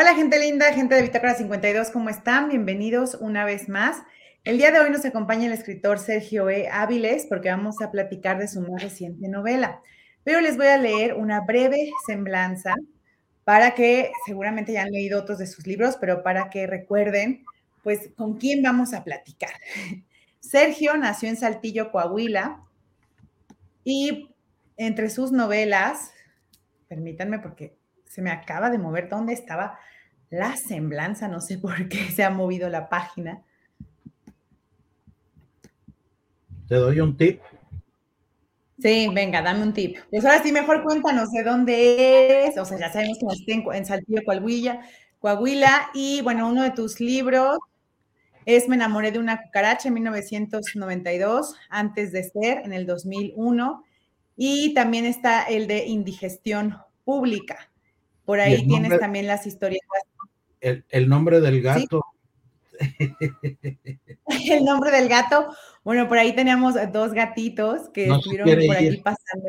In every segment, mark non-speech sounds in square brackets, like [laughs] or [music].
Hola gente linda, gente de Bitácora 52, ¿cómo están? Bienvenidos una vez más. El día de hoy nos acompaña el escritor Sergio E. Áviles porque vamos a platicar de su más reciente novela. Pero les voy a leer una breve semblanza para que seguramente ya han leído otros de sus libros, pero para que recuerden, pues, con quién vamos a platicar. Sergio nació en Saltillo, Coahuila, y entre sus novelas, permítanme porque se me acaba de mover dónde estaba la semblanza, no sé por qué se ha movido la página. Te doy un tip. Sí, venga, dame un tip. Pues ahora sí, mejor cuéntanos de dónde es. O sea, ya sabemos que está en, Saltillo, Coahuila, Coahuila. Y bueno, uno de tus libros es Me enamoré de una cucaracha en 1992, antes de ser, en el 2001. Y también está el de Indigestión Pública. Por ahí tienes también las historias. El, nombre del gato. [laughs] el nombre del gato. Bueno, por ahí teníamos dos gatitos que estuvieron por ahí pasando.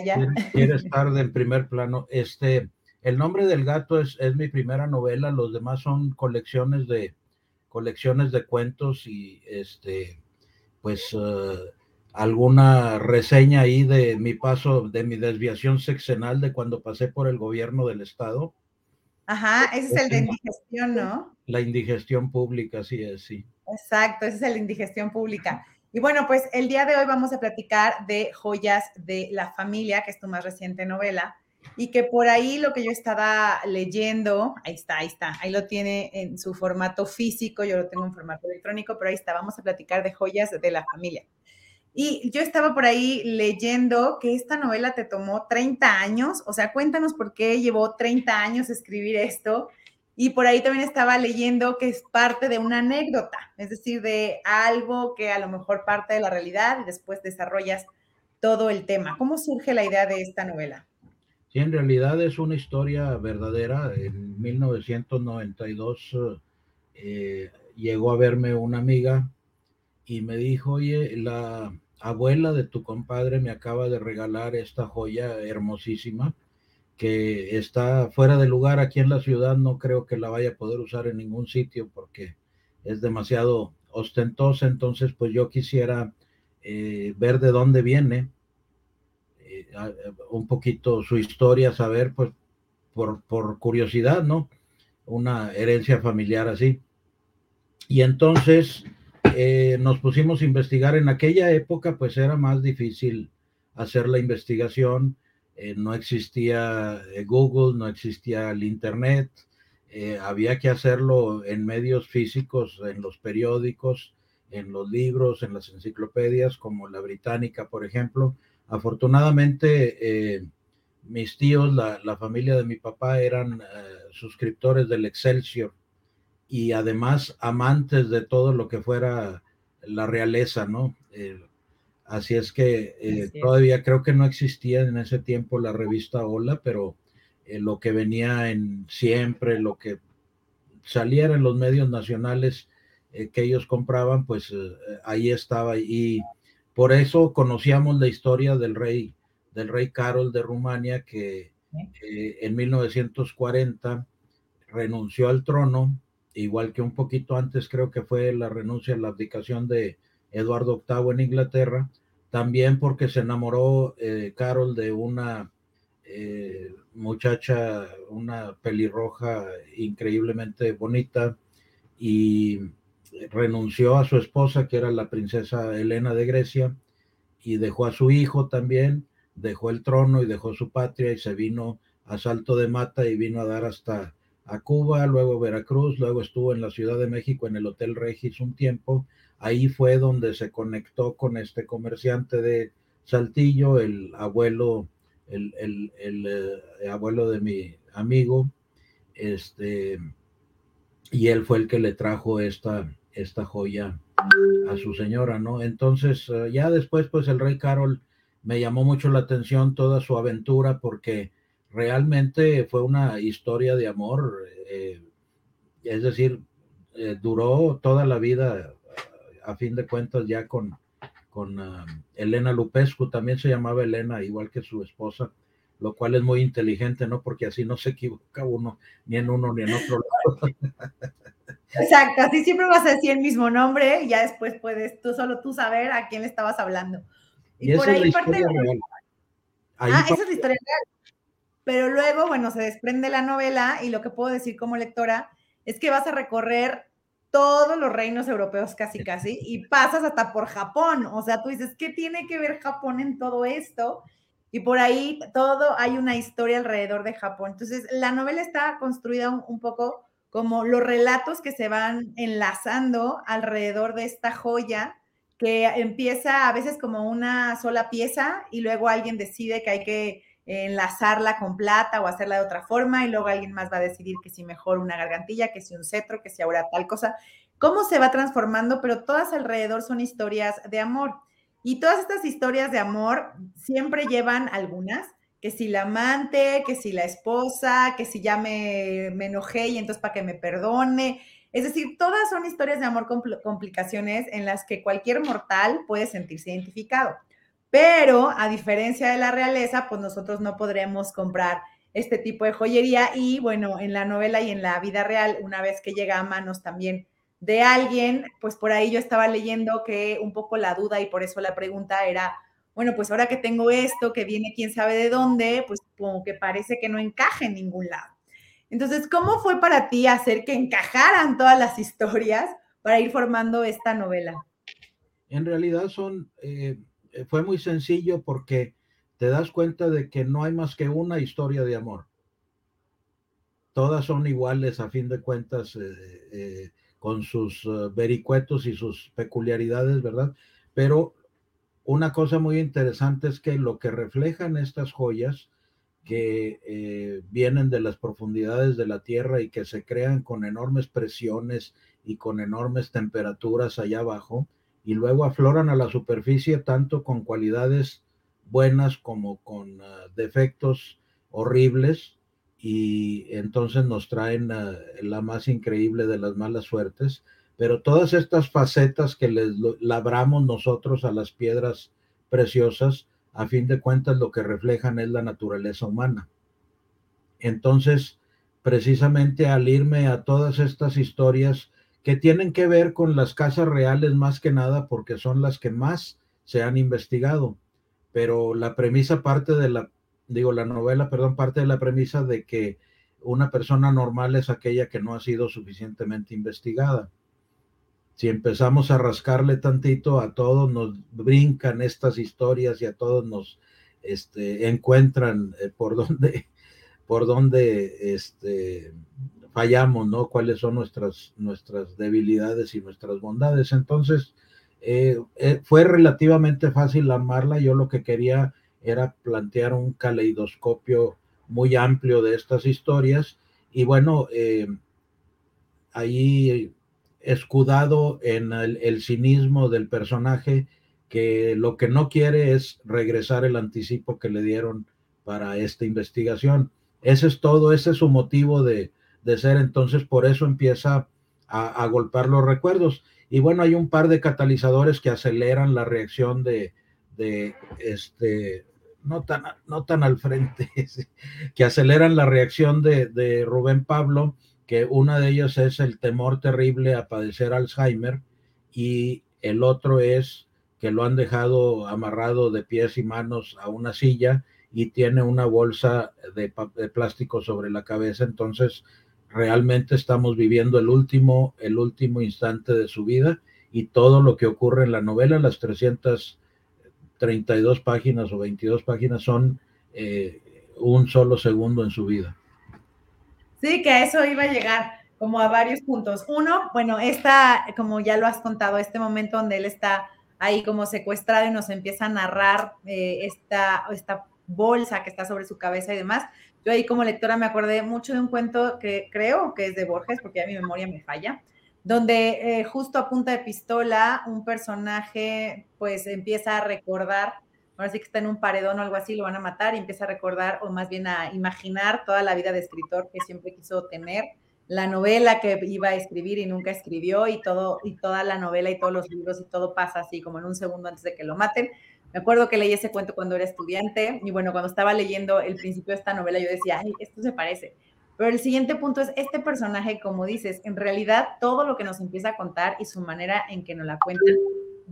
Allá. Quiere, [laughs] estar del primer plano. Este, el nombre del gato es, es mi primera novela. Los demás son colecciones de colecciones de cuentos y este, pues uh, alguna reseña ahí de mi paso, de mi desviación sexenal de cuando pasé por el gobierno del estado. Ajá, ese es el de indigestión, ¿no? La indigestión pública, sí es, sí. Exacto, ese es el de indigestión pública. Y bueno, pues el día de hoy vamos a platicar de Joyas de la Familia, que es tu más reciente novela, y que por ahí lo que yo estaba leyendo, ahí está, ahí está, ahí lo tiene en su formato físico, yo lo tengo en formato electrónico, pero ahí está, vamos a platicar de Joyas de la Familia. Y yo estaba por ahí leyendo que esta novela te tomó 30 años, o sea, cuéntanos por qué llevó 30 años escribir esto. Y por ahí también estaba leyendo que es parte de una anécdota, es decir, de algo que a lo mejor parte de la realidad y después desarrollas todo el tema. ¿Cómo surge la idea de esta novela? Sí, en realidad es una historia verdadera. En 1992 eh, llegó a verme una amiga y me dijo, oye, la, abuela de tu compadre me acaba de regalar esta joya hermosísima que está fuera de lugar aquí en la ciudad, no creo que la vaya a poder usar en ningún sitio porque es demasiado ostentosa, entonces pues yo quisiera eh, ver de dónde viene, eh, un poquito su historia, saber pues por, por curiosidad, ¿no? Una herencia familiar así. Y entonces eh, nos pusimos a investigar. En aquella época, pues era más difícil hacer la investigación. Eh, no existía eh, Google, no existía el Internet. había que hacerlo en medios físicos, en los periódicos, en los libros, en las enciclopedias, como la británica, por ejemplo. Afortunadamente, mis tíos, la, la, familia de mi papá, eran suscriptores del Excelsior y además amantes de todo lo que fuera la realeza, ¿no? Eh, así es que eh, todavía creo que no existía en ese tiempo la revista Hola, pero eh, lo que venía en siempre, lo que saliera en los medios nacionales que ellos compraban, pues ahí estaba. Y por eso conocíamos la historia del rey, del rey Carol de Rumania, que en 1940 renunció al trono igual que un poquito antes creo que fue la renuncia, la abdicación de Eduardo VIII en Inglaterra, también porque se enamoró eh, Carol de una eh, muchacha, una pelirroja increíblemente bonita y renunció a su esposa, que era la princesa Elena de Grecia, y dejó a su hijo también, dejó el trono y dejó su patria y se vino a Salto de Mata y vino a dar hasta a Cuba, luego Veracruz, luego estuvo en la Ciudad de México en el Hotel Regis un tiempo. Ahí fue donde se conectó con este comerciante de Saltillo, el abuelo, el, eh, abuelo de mi amigo, este, y él fue el que le trajo esta, esta joya a su señora, ¿no? Entonces, eh, ya después, pues el rey Carol me llamó mucho la atención toda su aventura porque realmente fue una historia de amor, eh, es decir, eh, duró toda la vida, a fin de cuentas, ya con, con ah, Elena Lupescu, también se llamaba Elena, igual que su esposa lo cual es muy inteligente, ¿no? Porque así no se equivoca uno ni en uno ni en otro lado. [laughs] Exacto, así siempre vas a decir el mismo nombre y ya después puedes tú solo tú saber a quién le estabas hablando. Y, por ahí parte de... ah, esa es la historia real. Pero luego, bueno, se desprende la novela y lo que puedo decir como lectora es que vas a recorrer todos los reinos europeos casi casi y pasas hasta por Japón. O sea, tú dices, ¿qué tiene que ver Japón en todo esto? Y por ahí todo hay una historia alrededor de Japón. Entonces, la novela está construida un, poco como los relatos que se van enlazando alrededor de esta joya que empieza a veces como una sola pieza y luego alguien decide que hay que enlazarla con plata o hacerla de otra forma y luego alguien más va a decidir que si mejor una gargantilla, que si un cetro, que si ahora tal cosa. Cómo se va transformando, pero todas alrededor son historias de amor. Y todas estas historias de amor siempre llevan algunas, que si la amante, que si la esposa, que si ya me, me enojé y entonces para que me perdone. Es decir, todas son historias de amor con complicaciones en las que cualquier mortal puede sentirse identificado. Pero a diferencia de la realeza, pues nosotros no podremos comprar este tipo de joyería y bueno, en la novela y en la vida real, una vez que llega a manos también de alguien, pues por ahí yo estaba leyendo que un poco la duda y por eso la pregunta era, bueno, pues ahora que tengo esto, que viene quién sabe de dónde, pues como que parece que no encaja en ningún lado. Entonces, ¿cómo fue para ti hacer que encajaran todas las historias para ir formando esta novela? En realidad son... Eh, fue muy sencillo porque te das cuenta de que no hay más que una historia de amor. Todas son iguales a fin de cuentas, eh, eh, con sus vericuetos y sus peculiaridades, ¿verdad? Pero una cosa muy interesante es que lo que reflejan estas joyas que vienen de las profundidades de la tierra y que se crean con enormes presiones y con enormes temperaturas allá abajo, y luego afloran a la superficie tanto con cualidades buenas como con ah, defectos horribles y entonces nos traen ah, la más increíble de las malas suertes. Pero todas estas facetas que les labramos nosotros a las piedras preciosas, a fin de cuentas lo que reflejan es la naturaleza humana. Entonces, precisamente al irme a todas estas historias, que tienen que ver con las casas reales más que nada porque son las que más se han investigado. Pero la premisa parte de la, digo, la novela, perdón, parte de la premisa de que una persona normal es aquella que no ha sido suficientemente investigada. Si empezamos a rascarle tantito, a todos nos brincan estas historias y a todos nos este, encuentran eh, por [laughs] donde, por donde este, fallamos, ¿no? Cuáles son nuestras, nuestras debilidades y nuestras bondades. Entonces, eh, eh, fue relativamente fácil amarla. Yo lo que quería era plantear un caleidoscopio muy amplio de estas historias. Y bueno, eh, ahí escudado en el, el, cinismo del personaje, que lo que no quiere es regresar el anticipo que le dieron para esta investigación. Ese es todo, ese es su motivo de, de ser, entonces por eso empieza a, golpear los recuerdos. Y bueno, hay un par de catalizadores que aceleran la reacción de, de este, no tan, no tan al frente, [laughs] que aceleran la reacción de, de Rubén Pablo, que una de ellas es el temor terrible a padecer Alzheimer y el otro es que lo han dejado amarrado de pies y manos a una silla y tiene una bolsa de, de plástico sobre la cabeza, entonces realmente estamos viviendo el último, el último instante de su vida y todo lo que ocurre en la novela, las 332 páginas o 22 páginas son eh, un solo segundo en su vida. Sí, que a eso iba a llegar como a varios puntos. Uno, bueno, esta, como ya lo has contado, este momento donde él está ahí como secuestrado y nos empieza a narrar eh, esta, esta bolsa que está sobre su cabeza y demás, yo ahí como lectora me acordé mucho de un cuento que creo que es de Borges, porque ya mi memoria me falla, donde eh, justo a punta de pistola un personaje pues empieza a recordar, ahora sí que está en un paredón o algo así, lo van a matar y empieza a recordar o más bien a imaginar toda la vida de escritor que siempre quiso tener, la novela que iba a escribir y nunca escribió y todo y toda la novela y todos los libros y todo pasa así como en un segundo antes de que lo maten Me acuerdo que leí ese cuento cuando era estudiante y bueno, cuando estaba leyendo el principio de esta novela yo decía, ay, esto se parece. Pero el siguiente punto es este personaje, como dices, en realidad todo lo que nos empieza a contar y su manera en que nos la cuenta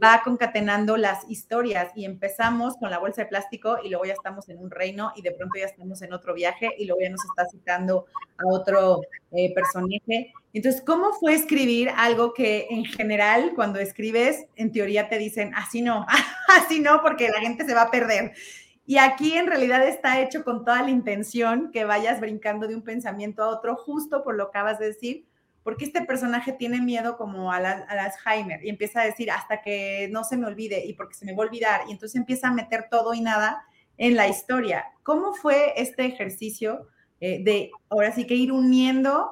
va concatenando las historias y empezamos con la bolsa de plástico y luego ya estamos en un reino y de pronto ya estamos en otro viaje y luego ya nos está citando a otro eh, personaje. Entonces, ¿cómo fue escribir algo que en general cuando escribes, en teoría te dicen, así no, [laughs] así no, porque la gente se va a perder? Y aquí en realidad está hecho con toda la intención que vayas brincando de un pensamiento a otro, justo por lo que acabas de decir, porque este personaje tiene miedo como a, Alzheimer y empieza a decir hasta que no se me olvide y porque se me va a olvidar y entonces empieza a meter todo y nada en la historia. ¿Cómo fue este ejercicio eh, de ahora sí que ir uniendo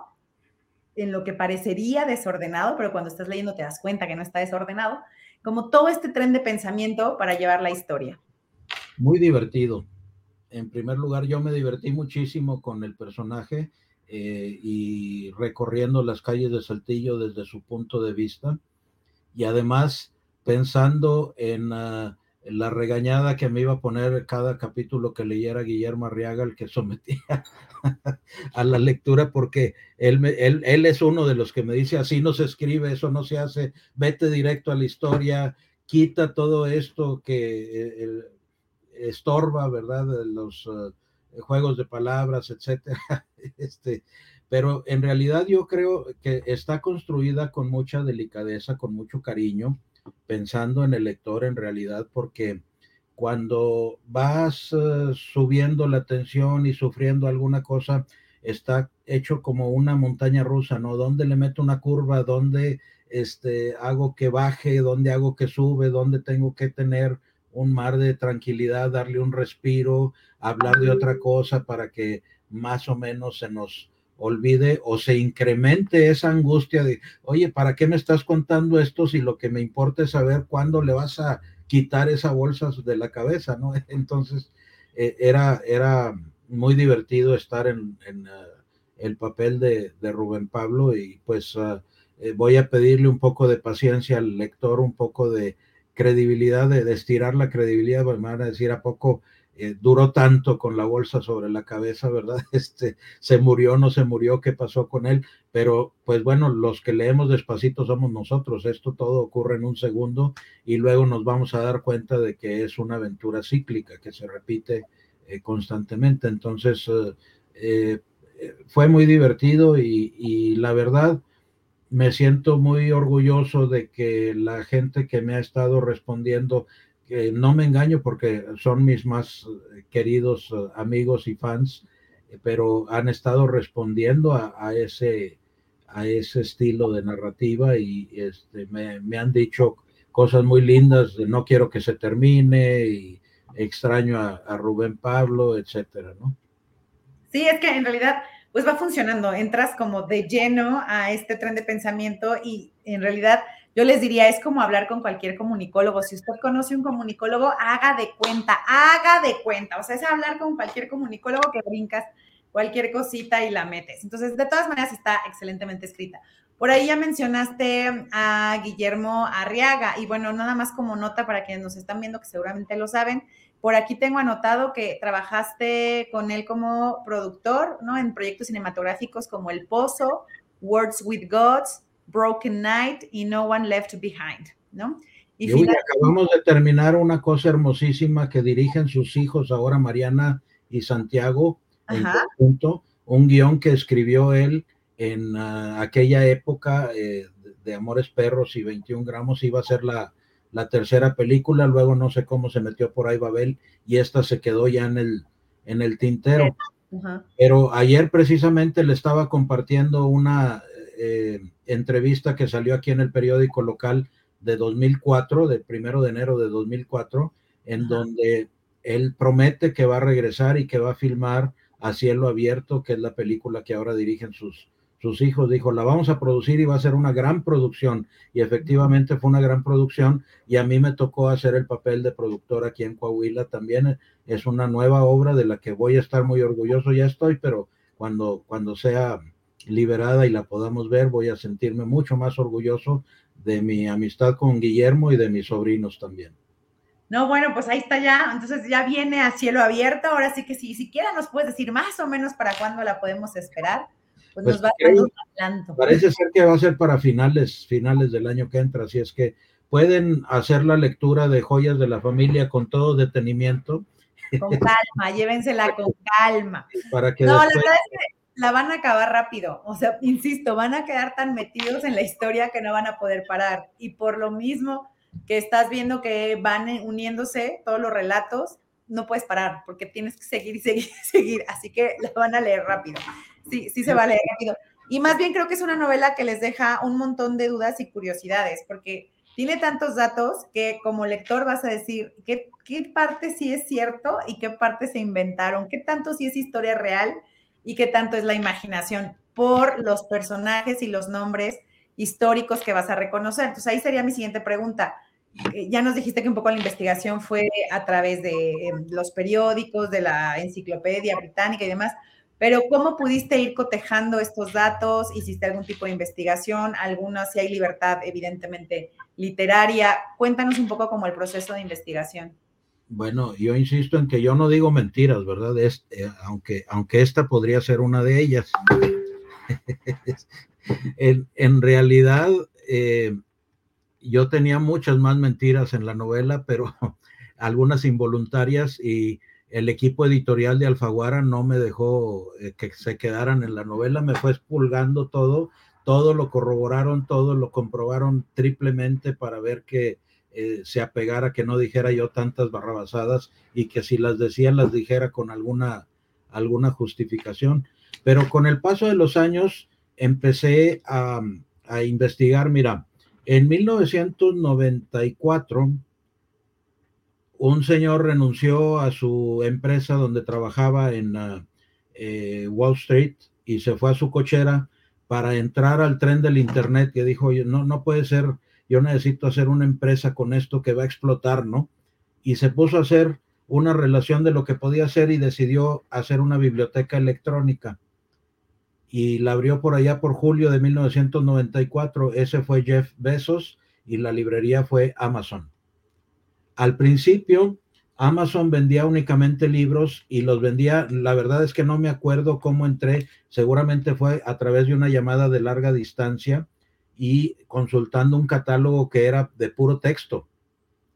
en lo que parecería desordenado, pero cuando estás leyendo te das cuenta que no está desordenado, como todo este tren de pensamiento para llevar la historia? Muy divertido. En primer lugar, yo me divertí muchísimo con el personaje eh, y recorriendo las calles de Saltillo desde su punto de vista y además pensando en, ah, la regañada que me iba a poner cada capítulo que leyera Guillermo Arriaga, el que sometía [laughs] a la lectura, porque él, él, él, es uno de los que me dice, así no se escribe, eso no se hace, vete directo a la historia, quita todo esto que eh, estorba, ¿verdad? Los ah, juegos de palabras, etcétera. [laughs] Este, pero en realidad yo creo que está construida con mucha delicadeza, con mucho cariño, pensando en el lector en realidad, porque cuando vas eh, subiendo la tensión y sufriendo alguna cosa, está hecho como una montaña rusa, ¿no? ¿Dónde le meto una curva? ¿Dónde este, hago que baje? ¿Dónde hago que sube? ¿Dónde tengo que tener un mar de tranquilidad, darle un respiro, hablar de otra cosa para que más o menos se nos olvide o se incremente esa angustia de, oye, ¿para qué me estás contando esto si lo que me importa es saber cuándo le vas a quitar esa bolsa de la cabeza, ¿no? [laughs] Entonces, eh, era, era muy divertido estar en, ah, el papel de, Rubén Pablo y pues ah, eh, voy a pedirle un poco de paciencia al lector, un poco de credibilidad, de, estirar la credibilidad, pues me van a decir a poco eh, duró tanto con la bolsa sobre la cabeza, ¿verdad? [laughs] Este, se murió, no se murió, qué pasó con él, pero pues bueno, los que leemos despacito somos nosotros, esto todo ocurre en un segundo y luego nos vamos a dar cuenta de que es una aventura cíclica que se repite eh, constantemente, entonces eh, fue muy divertido y, y la verdad, me siento muy orgulloso de que la gente que me ha estado respondiendo, no me engaño porque son mis más queridos eh, amigos y fans, eh, pero han estado respondiendo a, ese, a ese estilo de narrativa y este, me, han dicho cosas muy lindas no quiero que se termine y extraño a, a Rubén Pablo, etcétera, ¿no? Sí, es que en realidad pues va funcionando, entras como de lleno a este tren de pensamiento y en realidad yo les diría, es como hablar con cualquier comunicólogo. Si usted conoce un comunicólogo, haga de cuenta, haga de cuenta. O sea, es hablar con cualquier comunicólogo que brincas cualquier cosita y la metes. Entonces, de todas maneras, está excelentemente escrita. Por ahí ya mencionaste a Guillermo Arriaga y bueno, nada más como nota para quienes nos están viendo, que seguramente lo saben, por aquí tengo anotado que trabajaste con él como productor, ¿no? En proyectos cinematográficos como El Pozo, Words with Gods, Broken Night y No One Left Behind, ¿no? Y, acabamos de terminar una cosa hermosísima que dirigen sus hijos ahora Mariana y Santiago en conjunto, un guion que escribió él en ah, aquella época eh, de Amores Perros y 21 gramos, iba a ser la, la tercera película, luego no sé cómo se metió por ahí Babel y esta se quedó ya en el, en el tintero. Pero ayer precisamente le estaba compartiendo una eh, entrevista que salió aquí en el periódico local de 2004, del primero de enero de 2004, en donde él promete que va a regresar y que va a filmar a cielo abierto, que es la película que ahora dirigen sus, sus hijos, dijo, la vamos a producir y va a ser una gran producción. Y efectivamente fue una gran producción y a mí me tocó hacer el papel de productor aquí en Coahuila también. Es una nueva obra de la que voy a estar muy orgulloso, ya estoy, pero cuando, cuando sea liberada y la podamos ver, voy a sentirme mucho más orgulloso de mi amistad con Guillermo y de mis sobrinos también. No, bueno, pues ahí está ya. Entonces ya viene a cielo abierto. Ahora sí que si siquiera nos puedes decir más o menos para cuándo la podemos esperar, pues, nos pues va a un adelanto. Parece ser que va a ser para finales, finales del año que entra. Así es que pueden hacer la lectura de Joyas de la Familia con todo detenimiento. Con calma, llévensela con [laughs] calma. Para que no, la verdad es que la van a acabar rápido. O sea, [laughs] insisto, van a quedar tan metidos en la historia que no van a poder parar. Y por lo mismo que estás viendo que van uniéndose todos los relatos, no puedes parar porque tienes que seguir y [laughs] seguir y seguir. Así que la van a leer rápido. Sí, sí se va a leer rápido. Y más bien creo que es una novela que les deja un montón de dudas y curiosidades, porque tiene tantos datos que como lector vas a decir qué, qué parte sí es cierto y qué parte se inventaron, qué tanto sí es historia real y qué tanto es la imaginación por los personajes y los nombres históricos que vas a reconocer. Entonces ahí sería mi siguiente pregunta. Eh, ya nos dijiste que un poco la investigación fue a través de em, los periódicos, de la enciclopedia británica y demás, pero ¿cómo pudiste ir cotejando estos datos? ¿Hiciste algún tipo de investigación? ¿Alguna, si hay libertad, evidentemente, literaria? Cuéntanos un poco como el proceso de investigación. Bueno, yo insisto en que yo no digo mentiras, ¿verdad? Eh, aunque, aunque esta podría ser una de ellas. [laughs] en, realidad, eh, yo tenía muchas más mentiras en la novela, pero [laughs] algunas involuntarias y el equipo editorial de Alfaguara no me dejó eh, que se quedaran en la novela, me fue expulgando todo, todo lo corroboraron, todo lo comprobaron triplemente para ver que eh, se apegara, que no dijera yo tantas barrabasadas y que si las decía, las dijera con alguna, alguna justificación. Pero con el paso de los años empecé a, a investigar, mira, en 1994, un señor renunció a su empresa donde trabajaba en uh, eh, Wall Street y se fue a su cochera para entrar al tren del Internet que dijo, no, no puede ser yo necesito hacer una empresa con esto que va a explotar, ¿no? Y se puso a hacer una relación de lo que podía hacer y decidió hacer una biblioteca electrónica. Y la abrió por allá por julio de 1994. Ese fue Jeff Bezos y la librería fue Amazon. Al principio, Amazon vendía únicamente libros y los vendía, la verdad es que no me acuerdo cómo entré, seguramente fue a través de una llamada de larga distancia y consultando un catálogo que era de puro texto,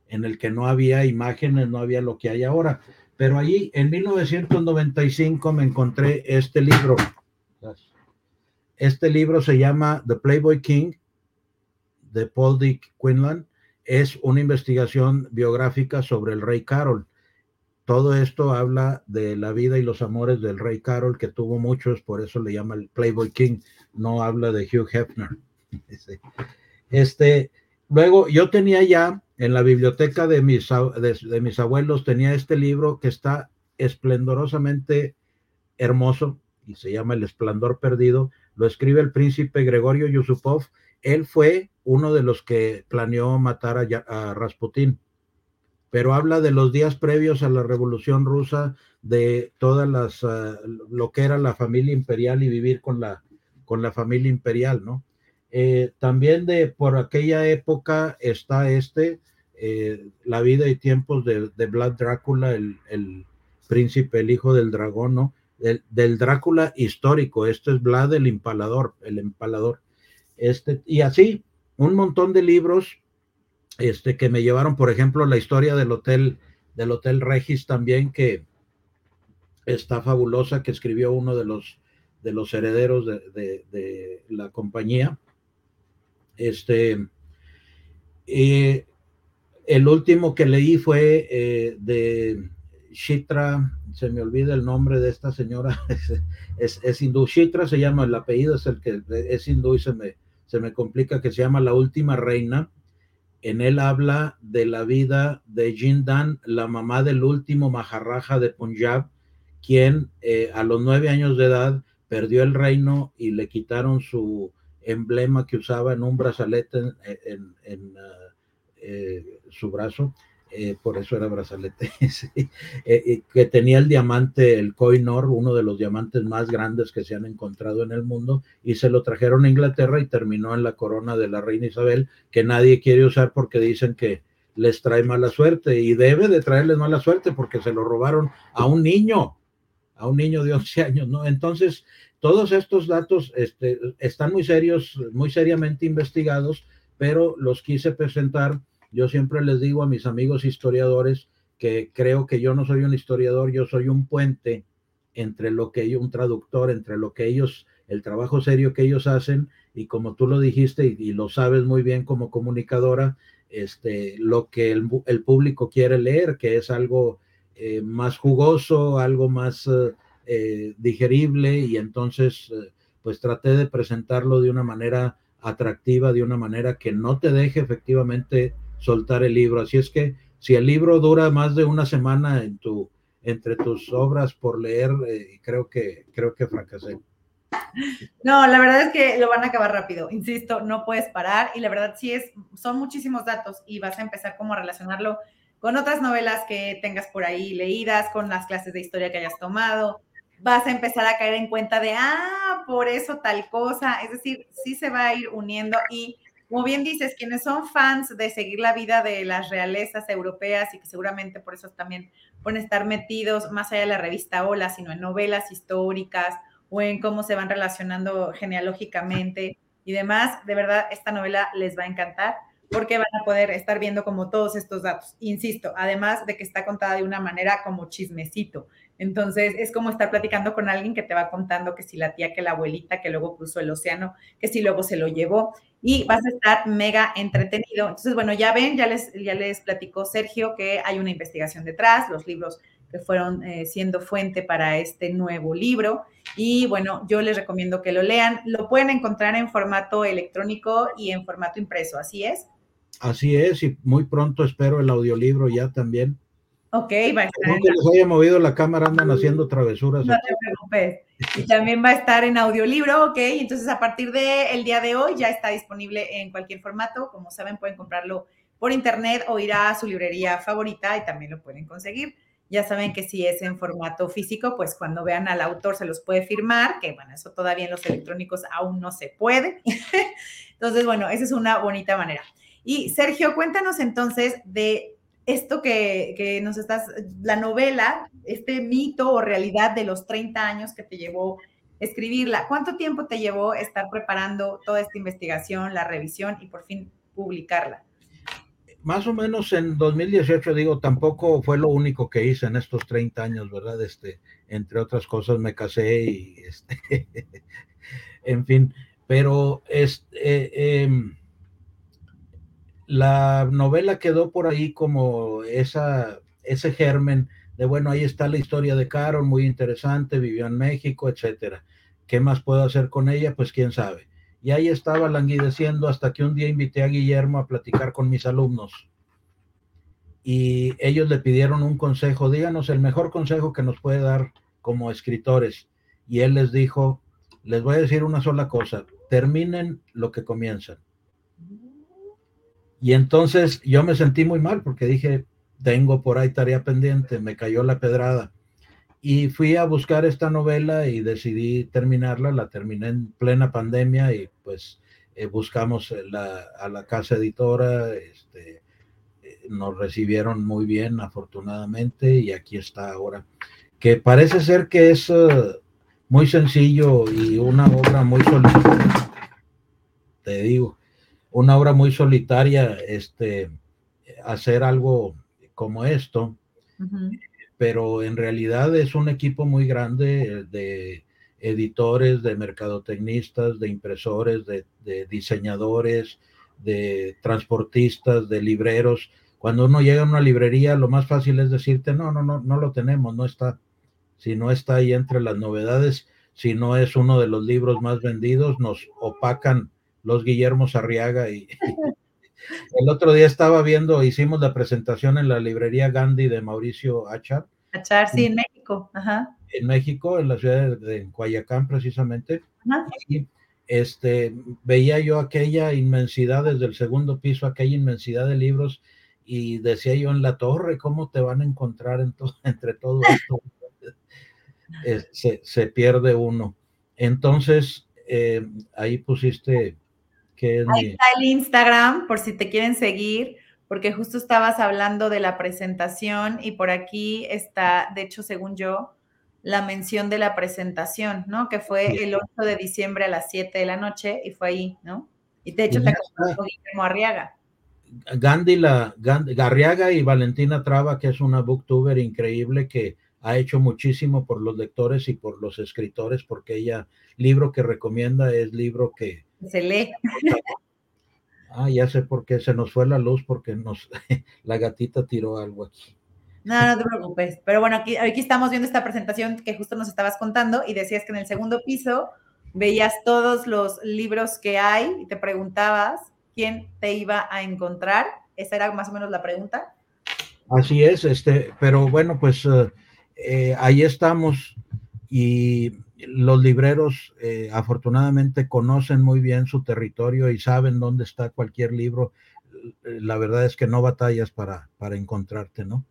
en el que no había imágenes, no había lo que hay ahora. Pero ahí en 1995 me encontré este libro. Este libro se llama The Playboy King de Paul Dick Quinlan. Es una investigación biográfica sobre el rey Carol. Todo esto habla de la vida y los amores del rey Carol, que tuvo muchos, por eso le llama el Playboy King. No habla de Hugh Hefner. Este, luego yo tenía ya en la biblioteca de mis, de, mis abuelos, tenía este libro que está esplendorosamente hermoso y se llama El Esplendor Perdido. Lo escribe el príncipe Gregorio Yusupov. Él fue uno de los que planeó matar a, Rasputín, pero habla de los días previos a la Revolución Rusa, de todas las, uh, lo que era la familia imperial y vivir con la, con la familia imperial, ¿no? Eh, también de por aquella época está este, eh, La vida y tiempos de, de Vlad Drácula, el, príncipe, el hijo del dragón, ¿no? Del, Drácula histórico. Este es Vlad el empalador, el empalador. Este, y así, un montón de libros este, que me llevaron, por ejemplo, la historia del hotel, del Hotel Regis también, que está fabulosa, que escribió uno de los, de los herederos de, de la compañía. Este, eh, el último que leí fue eh, de Shitra, se me olvida el nombre de esta señora, [laughs] es, es, hindú, Shitra se llama, el apellido es el que es hindú y se me, se me complica, que se llama La Última Reina. En él habla de la vida de Jindan, la mamá del último Maharraja de Punjab, quien eh, a los nueve años de edad perdió el reino y le quitaron su, emblema que usaba en un brazalete en, ah, eh, su brazo, eh, por eso era brazalete, [laughs] eh, que tenía el diamante, el Koinor, uno de los diamantes más grandes que se han encontrado en el mundo, y se lo trajeron a Inglaterra y terminó en la corona de la reina Isabel, que nadie quiere usar porque dicen que les trae mala suerte y debe de traerles mala suerte porque se lo robaron a un niño, a un niño de 11 años, ¿no? Entonces, todos estos datos este, están muy serios, muy seriamente investigados, pero los quise presentar. Yo siempre les digo a mis amigos historiadores que creo que yo no soy un historiador, yo soy un puente entre lo que ellos, un traductor, entre lo que ellos, el trabajo serio que ellos hacen y como tú lo dijiste y, lo sabes muy bien como comunicadora, este, lo que el, público quiere leer, que es algo eh, más jugoso, algo más eh, digerible y entonces eh, pues traté de presentarlo de una manera atractiva, de una manera que no te deje efectivamente soltar el libro. Así es que si el libro dura más de una semana entre tus obras por leer, creo que creo que fracasé. No, la verdad es que lo van a acabar rápido, insisto, no puedes parar y la verdad sí es, son muchísimos datos y vas a empezar como a relacionarlo con otras novelas que tengas por ahí leídas, con las clases de historia que hayas tomado, vas a empezar a caer en cuenta de, ah, por eso tal cosa, es decir, sí se va a ir uniendo y como bien dices, quienes son fans de seguir la vida de las realezas europeas y que seguramente por eso también pueden estar metidos más allá de la revista Hola, sino en novelas históricas o en cómo se van relacionando genealógicamente y demás, de verdad esta novela les va a encantar porque van a poder estar viendo como todos estos datos. Insisto, además de que está contada de una manera como chismecito. Entonces, es como estar platicando con alguien que te va contando que si la tía, que la abuelita, que luego cruzó el océano, que si luego se lo llevó y vas a estar mega entretenido. Entonces, bueno, ya ven, ya les, ya les platicó Sergio que hay una investigación detrás, los libros que fueron eh, siendo fuente para este nuevo libro. Y bueno, yo les recomiendo que lo lean. Lo pueden encontrar en formato electrónico y en formato impreso, ¿así es? Así es, y muy pronto espero el audiolibro ya también. Ok, va a estar. que les haya movido la cámara, andan haciendo travesuras. No te preocupes. Y también va a estar en audiolibro, ok. Entonces, a partir del día de hoy ya está disponible en cualquier formato. Como saben, pueden comprarlo por internet o ir a su librería favorita y también lo pueden conseguir. Ya saben que si es en formato físico, pues cuando vean al autor se los puede firmar, que bueno, eso todavía en los electrónicos aún no se puede. [laughs] Entonces, bueno, esa es una bonita manera. Y Sergio, cuéntanos entonces de esto que, que, nos estás, la novela, este mito o realidad de los 30 años que te llevó escribirla. ¿Cuánto tiempo te llevó estar preparando toda esta investigación, la revisión y por fin publicarla? más o menos en 2018, digo, tampoco fue lo único que hice en estos 30 años, ¿verdad? Este, entre otras cosas, me casé y, este, [laughs] en fin, pero este, la novela quedó por ahí como esa, ese germen de, bueno, ahí está la historia de Carol, muy interesante, vivió en México, etcétera. ¿Qué más puedo hacer con ella? Pues quién sabe y ahí estaba languideciendo hasta que un día invité a Guillermo a platicar con mis alumnos. Y ellos le pidieron un consejo, díganos el mejor consejo que nos puede dar como escritores. Y él les dijo, les voy a decir una sola cosa, terminen lo que comienzan. Y entonces yo me sentí muy mal porque dije, tengo por ahí tarea pendiente, me cayó la pedrada. Y fui a buscar esta novela y decidí terminarla, la terminé en plena pandemia y pues eh, buscamos a la casa editora, este, eh, nos recibieron muy bien afortunadamente y aquí está ahora, que parece ser que es eh, muy sencillo y una obra muy solitaria, te digo, una obra muy solitaria, este, hacer algo como esto pero en realidad es un equipo muy grande de editores, de mercadotecnistas, de impresores, de, diseñadores, de transportistas, de libreros. Cuando uno llega a una librería, lo más fácil es decirte, no, no, no, no lo tenemos, no está. Si no está ahí entre las novedades, si no es uno de los libros más vendidos, nos opacan los Guillermo Arriaga y, [laughs] El otro día estaba viendo, hicimos la presentación en la librería Gandhi de Mauricio Achar. Achar, sí, en México. Ajá. En México, en la ciudad de, Coyacán, precisamente. Y este, veía yo aquella inmensidad desde el segundo piso, aquella inmensidad de libros, y decía yo en la torre, ¿cómo te van a encontrar [laughs] entre todo esto? [laughs] se, pierde uno. Entonces, eh, ahí pusiste Ahí está el Instagram, por si te quieren seguir, porque justo estabas hablando de la presentación y por aquí está, de hecho, según yo, la mención de la presentación, ¿no? Que fue el 8 de diciembre a las 7 de la noche y fue ahí, ¿no? Y de hecho te acompañó Guillermo Arriaga. Gandhi, la, Garriaga y Valentina Traba, que es una booktuber increíble que ha hecho muchísimo por los lectores y por los escritores, porque ella, libro que recomienda es libro que... Se lee. [laughs] Ah, ya sé por qué, se nos fue la luz porque nos, [laughs] la gatita tiró algo aquí. No, no te preocupes. Pero bueno, aquí, aquí estamos viendo esta presentación que justo nos estabas contando y decías que en el segundo piso veías todos los libros que hay y te preguntabas quién te iba a encontrar. Esa era más o menos la pregunta. Así es, este, pero bueno, pues eh, eh, ahí estamos y los libreros eh, afortunadamente conocen muy bien su territorio y saben dónde está cualquier libro. La verdad es que no batallas para, para encontrarte, ¿no?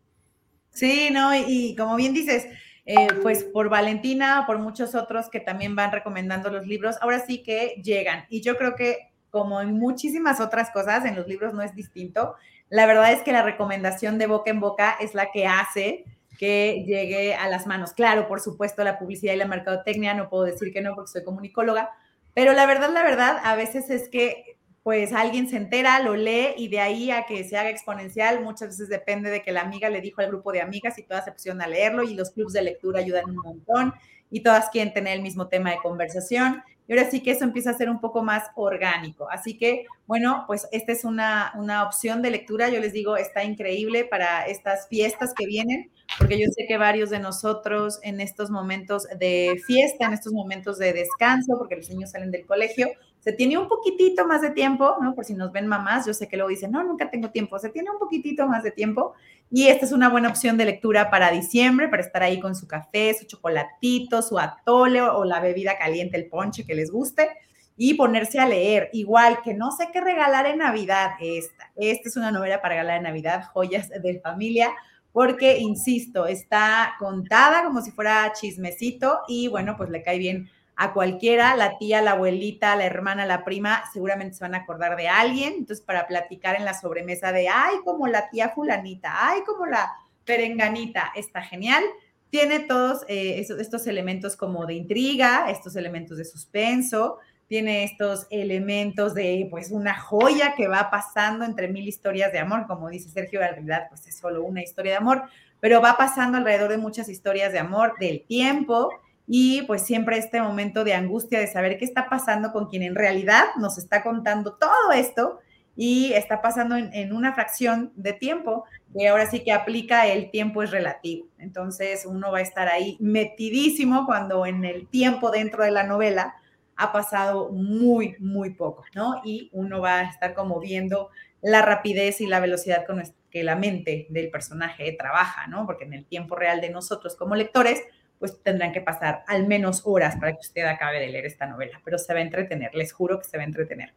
Sí, no, y, como bien dices, eh, pues por Valentina, por muchos otros que también van recomendando los libros, ahora sí que llegan. Y yo creo que como en muchísimas otras cosas, en los libros no es distinto. La verdad es que la recomendación de boca en boca es la que hace que llegue a las manos. Claro, por supuesto, la publicidad y la mercadotecnia, no puedo decir que no porque soy comunicóloga, pero la verdad, la verdad, a veces es que pues alguien se entera, lo lee y de ahí a que se haga exponencial, muchas veces depende de que la amiga le dijo al grupo de amigas y todas se pusieron a leerlo y los clubes de lectura ayudan un montón y todas quieren tener el mismo tema de conversación. Y ahora sí que eso empieza a ser un poco más orgánico. Así que, bueno, pues esta es una, una opción de lectura. Yo les digo, está increíble para estas fiestas que vienen, porque yo sé que varios de nosotros en estos momentos de fiesta, en estos momentos de descanso, porque los niños salen del colegio, se tiene un poquitito más de tiempo, ¿no? Por si nos ven mamás, yo sé que luego dicen, no, nunca tengo tiempo, se tiene un poquitito más de tiempo y esta es una buena opción de lectura para diciembre, para estar ahí con su café, su chocolatito, su atole o la bebida caliente, el ponche que les guste y ponerse a leer. Igual que no sé qué regalar en Navidad, esta. Esta es una novela para regalar en Navidad, joyas de familia, porque, insisto, está contada como si fuera chismecito y bueno, pues le cae bien a cualquiera, la tía, la abuelita, la hermana, la prima, seguramente se van a acordar de alguien, entonces para platicar en la sobremesa de, ay, como la tía fulanita, ay, como la perenganita, está genial. Tiene todos eh, estos elementos como de intriga, estos elementos de suspenso, tiene estos elementos de pues una joya que va pasando entre mil historias de amor, como dice Sergio, en realidad pues es solo una historia de amor, pero va pasando alrededor de muchas historias de amor, del tiempo, y pues siempre este momento de angustia de saber qué está pasando con quien en realidad nos está contando todo esto y está pasando en, una fracción de tiempo y ahora sí que aplica el tiempo es relativo. Entonces uno va a estar ahí metidísimo cuando en el tiempo dentro de la novela ha pasado muy, muy poco, ¿no? Y uno va a estar como viendo la rapidez y la velocidad con que la mente del personaje trabaja, ¿no? Porque en el tiempo real de nosotros como lectores, pues tendrán que pasar al menos horas para que usted acabe de leer esta novela, pero se va a entretener, les juro que se va a entretener.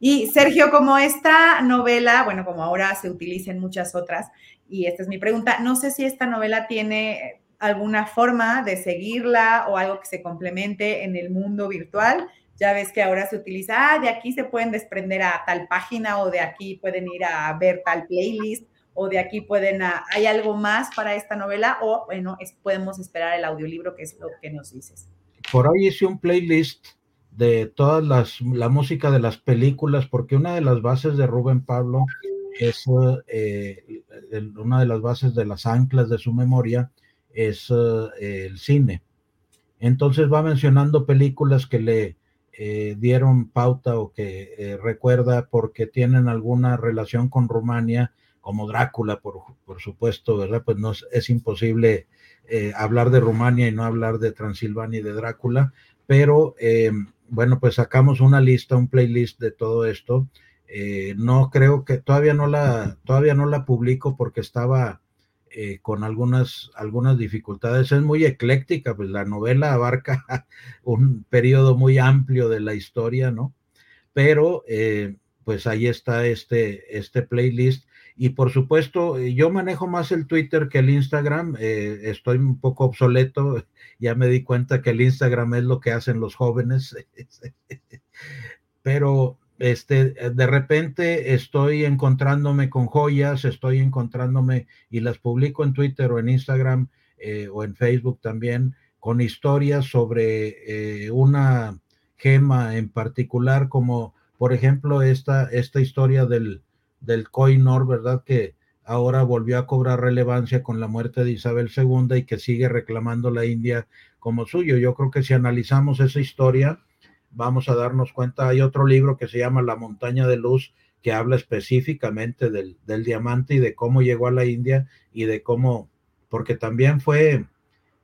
Y Sergio, como esta novela, bueno, como ahora se utiliza en muchas otras, y esta es mi pregunta, no sé si esta novela tiene alguna forma de seguirla o algo que se complemente en el mundo virtual. Ya ves que ahora se utiliza, ah, de aquí se pueden desprender a tal página o de aquí pueden ir a ver tal playlist o de aquí pueden, ¿hay algo más para esta novela? O bueno, podemos esperar el audiolibro, que es lo que nos dices. Por ahí hice un playlist de todas las, la música de las películas, porque una de las bases de Rubén Pablo es, eh, una de las bases de las anclas de su memoria es eh, el cine. Entonces va mencionando películas que le eh, dieron pauta o que recuerda porque tienen alguna relación con Rumania como Drácula, por, por supuesto, ¿verdad? Pues no es, imposible eh, hablar de Rumania y no hablar de Transilvania y de Drácula, pero eh, bueno, pues sacamos una lista, un playlist de todo esto. Eh, no creo que todavía no la, todavía no la publico porque estaba con algunas, algunas dificultades. Es muy ecléctica, pues la novela abarca [laughs] un periodo muy amplio de la historia, ¿no? Pero pues ahí está este, este playlist y por supuesto, eh, yo manejo más el Twitter que el Instagram. Eh, estoy un poco obsoleto. [laughs] Ya me di cuenta que el Instagram es lo que hacen los jóvenes. [laughs] Pero este, de repente estoy encontrándome con joyas, estoy encontrándome y las publico en Twitter o en Instagram eh, o en Facebook también con historias sobre una gema en particular, como por ejemplo esta, esta historia del, del Koinor, ¿verdad? Que ahora volvió a cobrar relevancia con la muerte de Isabel II y que sigue reclamando la India como suyo. Yo creo que si analizamos esa historia, vamos a darnos cuenta, hay otro libro que se llama La montaña de luz, que habla específicamente del, del diamante y de cómo llegó a la India y de cómo, porque también fue,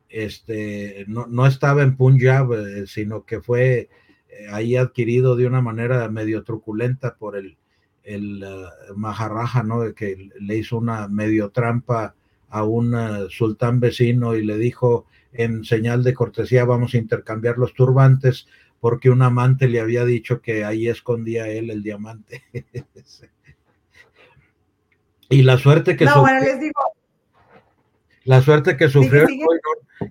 este, no, no estaba en Punjab, eh, sino que fue eh, ahí adquirido de una manera medio truculenta por el, el uh, Maharaja, ¿no? Que le hizo una medio trampa a un uh, sultán vecino y le dijo en señal de cortesía vamos a intercambiar los turbantes porque un amante le había dicho que ahí escondía él el diamante. [laughs] y la suerte que no, sufrió, bueno, les digo. La suerte que sufrió sí,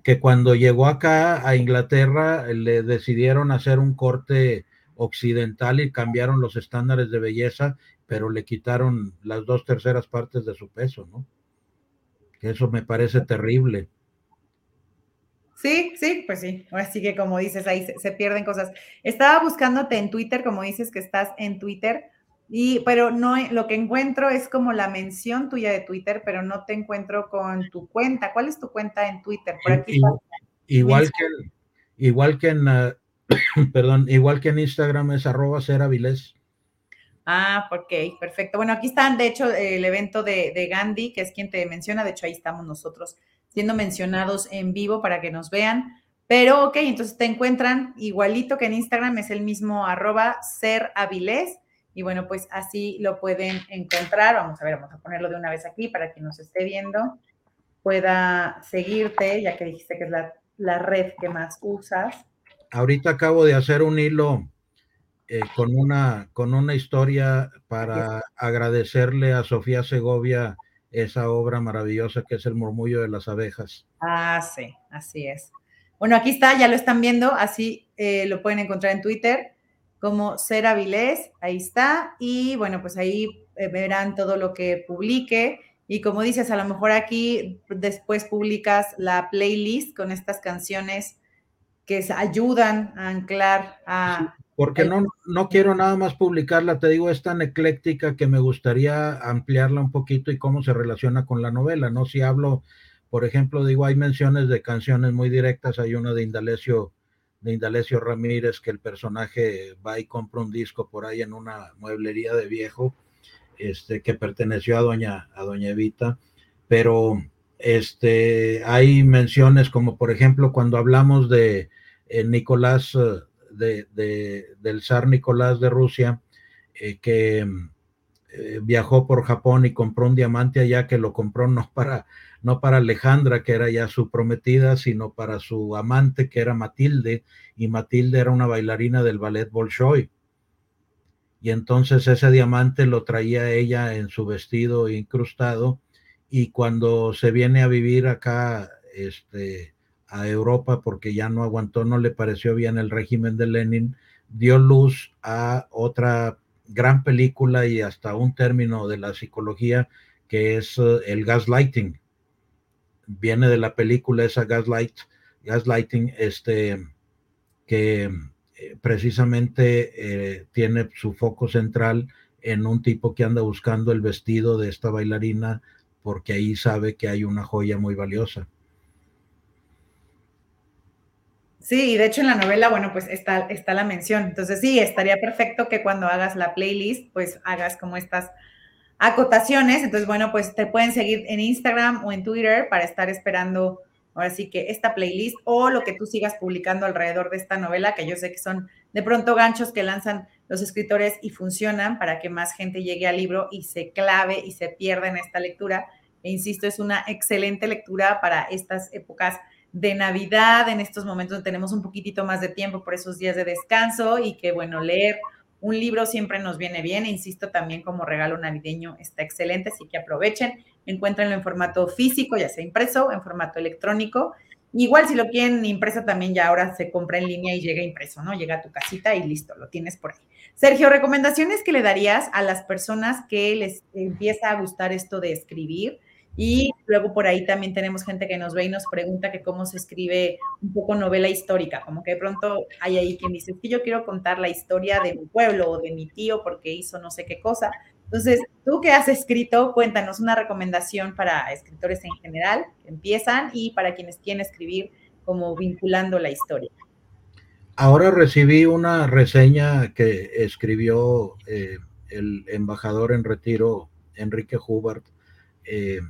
que cuando llegó acá a Inglaterra le decidieron hacer un corte occidental y cambiaron los estándares de belleza, pero le quitaron las dos terceras partes de su peso, ¿no? Que eso me parece terrible. Sí, sí, pues sí. Así que como dices, ahí se, se, pierden cosas. Estaba buscándote en Twitter, como dices que estás en Twitter, y, pero no, lo que encuentro es como la mención tuya de Twitter, pero no te encuentro con tu cuenta. ¿Cuál es tu cuenta en Twitter? Por aquí igual, igual que, igual que en, uh, [coughs] perdón, igual que en Instagram es arroba ceravilés. Ah, ok, perfecto. Bueno, aquí están, de hecho, el evento de, de, Gandhi, que es quien te menciona, de hecho ahí estamos nosotros siendo mencionados en vivo para que nos vean. Pero, ok, entonces te encuentran igualito que en Instagram, es el mismo arroba ceravilés. Y bueno, pues así lo pueden encontrar. Vamos a ver, vamos a ponerlo de una vez aquí para que nos esté viendo, pueda seguirte, ya que dijiste que es la red que más usas ahorita acabo de hacer un hilo eh, con, una, con una historia para agradecerle a Sofía Segovia esa obra maravillosa que es El murmullo de las abejas. Ah, sí, así es. Bueno, aquí está, ya lo están viendo, así eh, lo pueden encontrar en Twitter como Ser Avilés, ahí está, y bueno, pues ahí eh, verán todo lo que publique. Y como dices, a lo mejor aquí después publicas la playlist con estas canciones que ayudan a anclar a... porque no, no quiero nada más publicarla, te digo, es tan ecléctica que me gustaría ampliarla un poquito y cómo se relaciona con la novela, ¿no? Si hablo, por ejemplo, digo, hay menciones de canciones muy directas, hay una de Indalecio, de Indalecio Ramírez, que el personaje va y compra un disco por ahí en una mueblería de viejo, este, que perteneció a doña, a doña Evita, pero este, hay menciones como por ejemplo cuando hablamos de eh, Nicolás, eh, de, de, del zar Nicolás de Rusia, eh, que viajó por Japón y compró un diamante allá que lo compró no para, no para Alejandra, que era ya su prometida, sino para su amante, que era Matilde, y Matilde era una bailarina del ballet Bolshoi. Y entonces ese diamante lo traía ella en su vestido incrustado y cuando se viene a vivir acá este, a Europa porque ya no aguantó, no le pareció bien el régimen de Lenin, dio luz a otra gran película y hasta un término de la psicología que es uh, el gaslighting. Viene de la película esa gaslight, gaslighting, este, que eh, precisamente eh, tiene su foco central en un tipo que anda buscando el vestido de esta bailarina porque ahí sabe que hay una joya muy valiosa. Sí, y de hecho en la novela, bueno, pues está, está la mención. Entonces sí, estaría perfecto que cuando hagas la playlist, pues hagas como estas acotaciones. Entonces, bueno, pues te pueden seguir en Instagram o en Twitter para estar esperando ahora sí que esta playlist o lo que tú sigas publicando alrededor de esta novela, que yo sé que son de pronto ganchos que lanzan los escritores y funcionan para que más gente llegue al libro y se clave y se pierda en esta lectura. E insisto, es una excelente lectura para estas épocas de Navidad, en estos momentos tenemos un poquitito más de tiempo por esos días de descanso y que, bueno, leer un libro siempre nos viene bien. E insisto, también como regalo navideño está excelente, así que aprovechen, encuéntrenlo en formato físico, ya sea impreso, en formato electrónico. Igual si lo quieren impreso también ya ahora se compra en línea y llega impreso, ¿no? Llega a tu casita y listo, lo tienes por ahí. Sergio, recomendaciones que le darías a las personas que les empieza a gustar esto de escribir y luego por ahí también tenemos gente que nos ve y nos pregunta que cómo se escribe un poco novela histórica, como que de pronto hay ahí quien dice, que yo quiero contar la historia de mi pueblo o de mi tío porque hizo no sé qué cosa. Entonces, tú que has escrito, cuéntanos una recomendación para escritores en general que empiezan y para quienes quieren escribir como vinculando la historia. Ahora recibí una reseña que escribió eh, el embajador en retiro, Enrique Hubert, eh,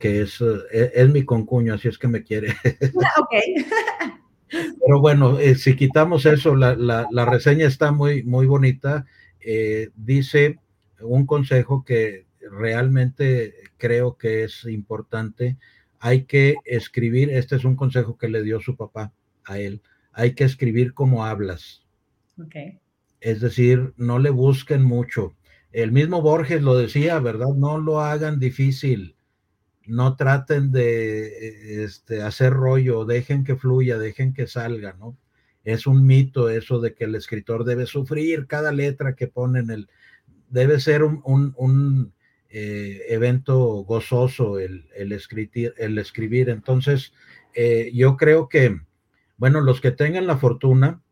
que es, eh, es, mi concuño, así es que me quiere. [laughs] ok. Pero bueno, eh, si quitamos eso, la, la, la, reseña está muy, muy bonita. Eh, dice un consejo que realmente creo que es importante. Hay que escribir, este es un consejo que le dio su papá a él, hay que escribir como hablas. Okay. Es decir, no le busquen mucho. El mismo Borges lo decía, ¿verdad? No lo hagan difícil no traten de este, hacer rollo, dejen que fluya, dejen que salga, ¿no? Es un mito eso de que el escritor debe sufrir cada letra que pone en el... Debe ser un, eh, evento gozoso el, el, escribir, el escribir. Entonces, eh, yo creo que, bueno, los que tengan la fortuna,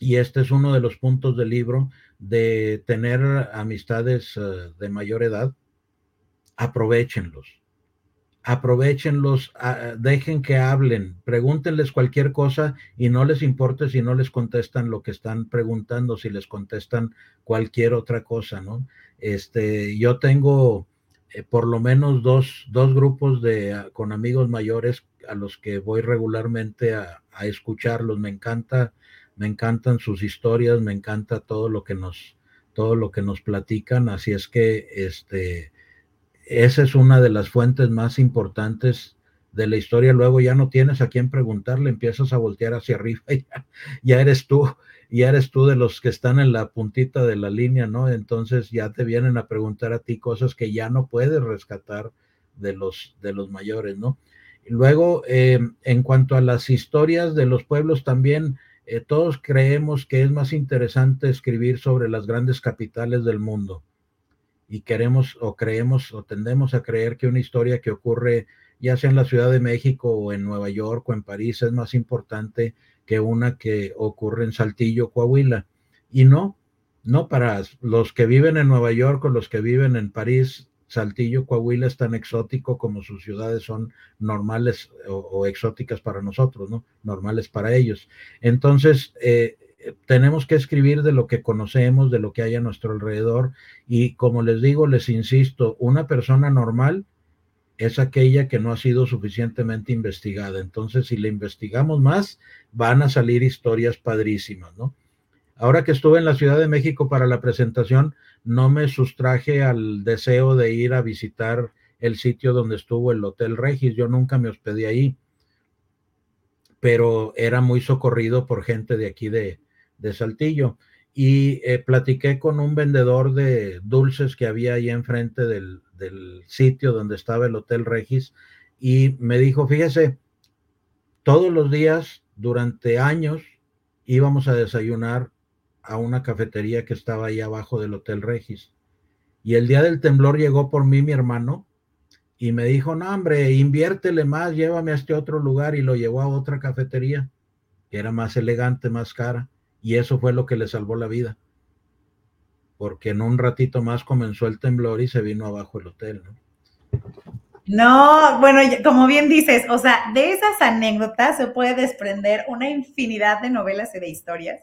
y este es uno de los puntos del libro, de tener amistades uh, de mayor edad, aprovechenlos aprovechenlos, dejen que hablen, pregúntenles cualquier cosa y no les importe si no les contestan lo que están preguntando, si les contestan cualquier otra cosa, ¿no? Este, yo tengo eh, por lo menos dos, dos grupos de, ah, con amigos mayores a los que voy regularmente a, a escucharlos. Me encanta, me encantan sus historias, me encanta todo lo que nos, todo lo que nos platican. Así es que, este, esa es una de las fuentes más importantes de la historia. Luego ya no tienes a quién preguntarle, empiezas a voltear hacia arriba y ya, eres tú, ya eres tú de los que están en la puntita de la línea, ¿no? Entonces ya te vienen a preguntar a ti cosas que ya no puedes rescatar de los, de los mayores, ¿no? Luego, eh, en cuanto a las historias de los pueblos, también eh, todos creemos que es más interesante escribir sobre las grandes capitales del mundo y queremos o creemos o tendemos a creer que una historia que ocurre ya sea en la Ciudad de México o en Nueva York o en París es más importante que una que ocurre en Saltillo, Coahuila. Y no, no para los que viven en Nueva York o los que viven en París, Saltillo, Coahuila es tan exótico como sus ciudades son normales o, o exóticas para nosotros, ¿no? Normales para ellos. Entonces, eh, tenemos que escribir de lo que conocemos, de lo que hay a nuestro alrededor. Y como les digo, les insisto, una persona normal es aquella que no ha sido suficientemente investigada. Entonces, si le investigamos más, van a salir historias padrísimas, ¿no? Ahora que estuve en la Ciudad de México para la presentación, no me sustraje al deseo de ir a visitar el sitio donde estuvo el Hotel Regis. Yo nunca me hospedé ahí, pero era muy socorrido por gente de aquí de, de Saltillo. Y eh, platiqué con un vendedor de dulces que había ahí enfrente del, del sitio donde estaba el Hotel Regis y me dijo, fíjese, todos los días durante años íbamos a desayunar a una cafetería que estaba ahí abajo del Hotel Regis. Y el día del temblor llegó por mí mi hermano y me dijo, no, hombre, inviértele más, llévame a este otro lugar y lo llevó a otra cafetería que era más elegante, más cara. Y eso fue lo que le salvó la vida. Porque en un ratito más comenzó el temblor y se vino abajo el hotel, ¿no? No, bueno, como bien dices, o sea, de esas anécdotas se puede desprender una infinidad de novelas y de historias.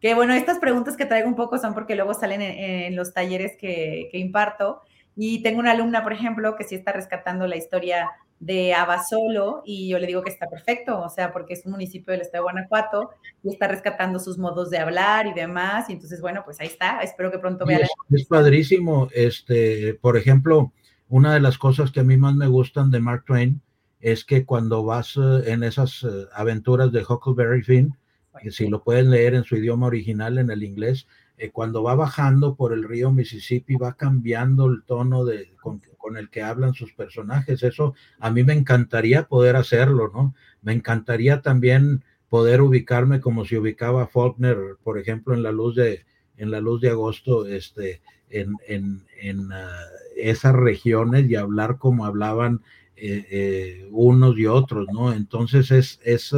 Que bueno, estas preguntas que traigo un poco son porque luego salen en, los talleres que, que, imparto. Y tengo una alumna, por ejemplo, que sí está rescatando la historia de Abasolo y yo le digo que está perfecto, o sea, porque es un municipio del estado de Guanajuato y está rescatando sus modos de hablar y demás, y entonces, bueno, pues ahí está, espero que pronto vea. Es, es, padrísimo, este, por ejemplo, una de las cosas que a mí más me gustan de Mark Twain es que cuando vas eh, en esas eh, aventuras de Huckleberry Finn, que si lo pueden leer en su idioma original, en el inglés, eh, cuando va bajando por el río Mississippi va cambiando el tono de, con, el que hablan sus personajes. Eso a mí me encantaría poder hacerlo, ¿no? Me encantaría también poder ubicarme como si ubicaba Faulkner, por ejemplo, en la luz de, en la luz de agosto, este, en, en, ah, esas regiones y hablar como hablaban eh, eh, unos y otros, ¿no? Entonces es, es,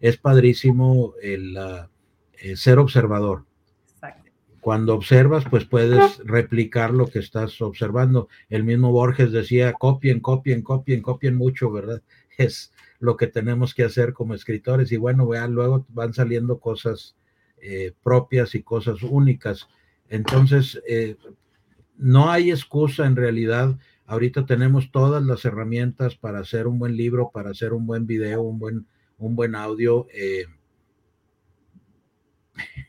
es padrísimo el ah, ser observador cuando observas, pues puedes replicar lo que estás observando. El mismo Borges decía, copien, copien, copien, copien mucho, ¿verdad? [laughs] Es lo que tenemos que hacer como escritores. Y bueno, vean, luego van saliendo cosas eh, propias y cosas únicas. Entonces, eh, no hay excusa en realidad. Ahorita tenemos todas las herramientas para hacer un buen libro, para hacer un buen video, un buen, un buen audio. Eh,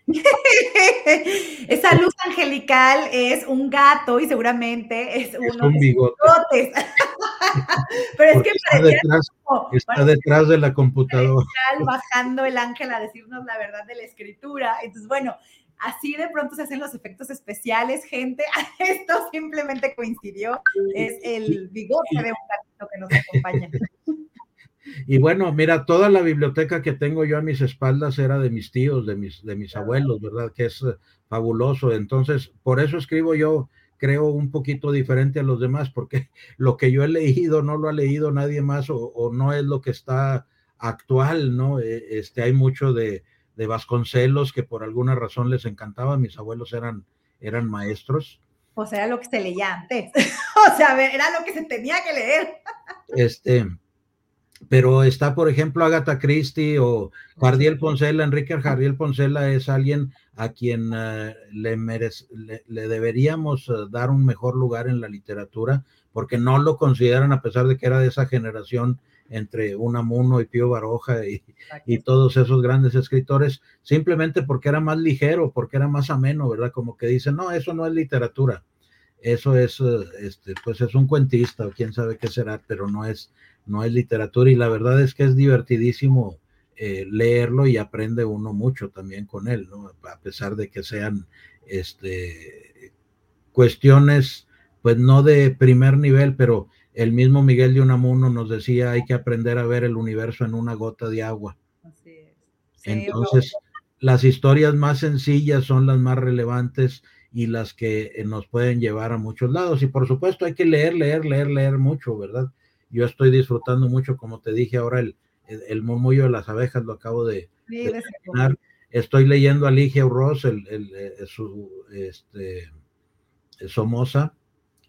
[laughs] Esa luz angelical es un gato y seguramente es, uno un bigote. [laughs] Pero es que está, detrás, está detrás de la computadora. Bajando el ángel a decirnos la verdad de la escritura. Entonces, bueno, así de pronto se hacen los efectos especiales, gente. [laughs] Esto simplemente coincidió. Es el bigote de un gatito que nos acompaña. Y bueno, mira, toda la biblioteca que tengo yo a mis espaldas era de mis tíos, de mis, de mis abuelos, ¿verdad? Que es eh, fabuloso. Entonces, por eso escribo yo, creo, un poquito diferente a los demás, porque [laughs] lo que yo he leído no lo ha leído nadie más o, no es lo que está actual, ¿no? E, este, hay mucho de, de, Vasconcelos que por alguna razón les encantaba, mis abuelos eran, eran maestros. O sea, lo que se leía antes. [laughs] o sea, era lo que se tenía que leer. este, pero está, por ejemplo, Agatha Christie o Jardiel Poncela. Enrique Jardiel Poncela es alguien a quien eh, le, le, deberíamos eh, dar un mejor lugar en la literatura, porque no lo consideran, a pesar de que era de esa generación entre Unamuno y Pío Baroja y, y, todos esos grandes escritores, simplemente porque era más ligero, porque era más ameno, ¿verdad? Como que dicen, no, eso no es literatura, eso es, eh, este, pues es un cuentista o quién sabe qué será, pero no es, no es literatura y la verdad es que es divertidísimo eh, leerlo y aprende uno mucho también con él, ¿no? A pesar de que sean este, cuestiones, pues no de primer nivel, pero el mismo Miguel de Unamuno nos decía hay que aprender a ver el universo en una gota de agua. Entonces, las historias más sencillas son las más relevantes y las que eh, nos pueden llevar a muchos lados. Y por supuesto hay que leer, leer, leer, leer mucho, ¿verdad? Yo estoy disfrutando mucho, como te dije ahora, el, el, murmullo de las abejas lo acabo de, terminar. Estoy leyendo a Ligia Ross, el, el, eh, su este, Somoza.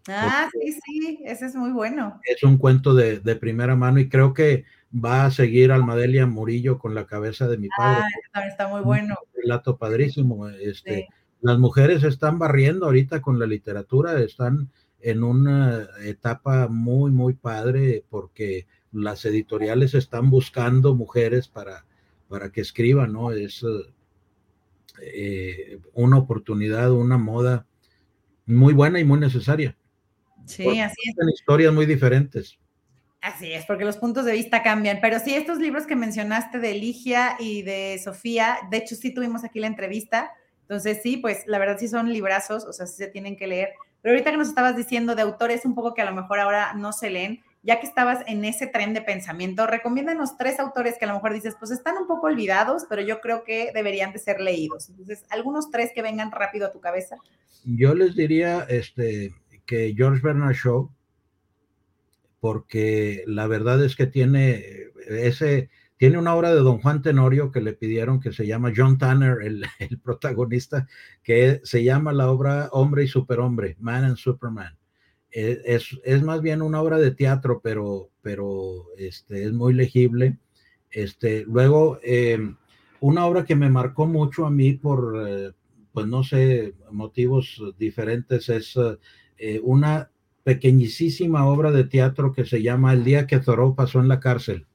Ah, sí, sí, ese es muy bueno. Es un cuento de, de, primera mano y creo que va a seguir Almadelia Murillo con la cabeza de mi padre. Ah, está muy bueno. Un relato padrísimo. Este, Las mujeres están barriendo ahorita con la literatura, están en una etapa muy, muy padre porque las editoriales están buscando mujeres para, para que escriban, ¿no? Es eh, una oportunidad, una moda muy buena y muy necesaria. Sí, así es. Son historias muy diferentes. Así es, porque los puntos de vista cambian. Pero sí, estos libros que mencionaste de Ligia y de Sofía, de hecho sí tuvimos aquí la entrevista. Entonces sí, pues la verdad sí son librazos, o sea, sí se tienen que leer. Pero ahorita que nos estabas diciendo de autores un poco que a lo mejor ahora no se leen, ya que estabas en ese tren de pensamiento, recomiéndanos tres autores que a lo mejor dices, pues están un poco olvidados, pero yo creo que deberían de ser leídos. Entonces, algunos tres que vengan rápido a tu cabeza. Yo les diría este, que George Bernard Shaw, porque la verdad es que tiene ese, tiene una obra de Don Juan Tenorio que le pidieron que se llama John Tanner, [laughs] el, protagonista, que se llama la obra Hombre y Superhombre, Man and Superman. E, es, es, más bien una obra de teatro, pero, pero este, es muy legible. Este, luego, em, una obra que me marcó mucho a mí por, eh, pues no sé, motivos diferentes, es eh, una pequeñísima obra de teatro que se llama El día que Thoreau pasó en la cárcel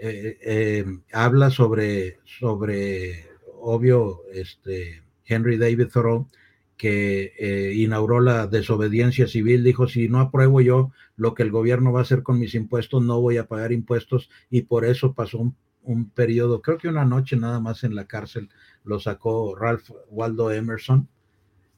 eh, eh, habla sobre, sobre, obvio, este, Henry David Thoreau, que eh, inauguró la desobediencia civil, dijo, si no apruebo yo lo que el gobierno va a hacer con mis impuestos, no voy a pagar impuestos y por eso pasó un un periodo, creo que una noche nada más en la cárcel, lo sacó Ralph Waldo Emerson.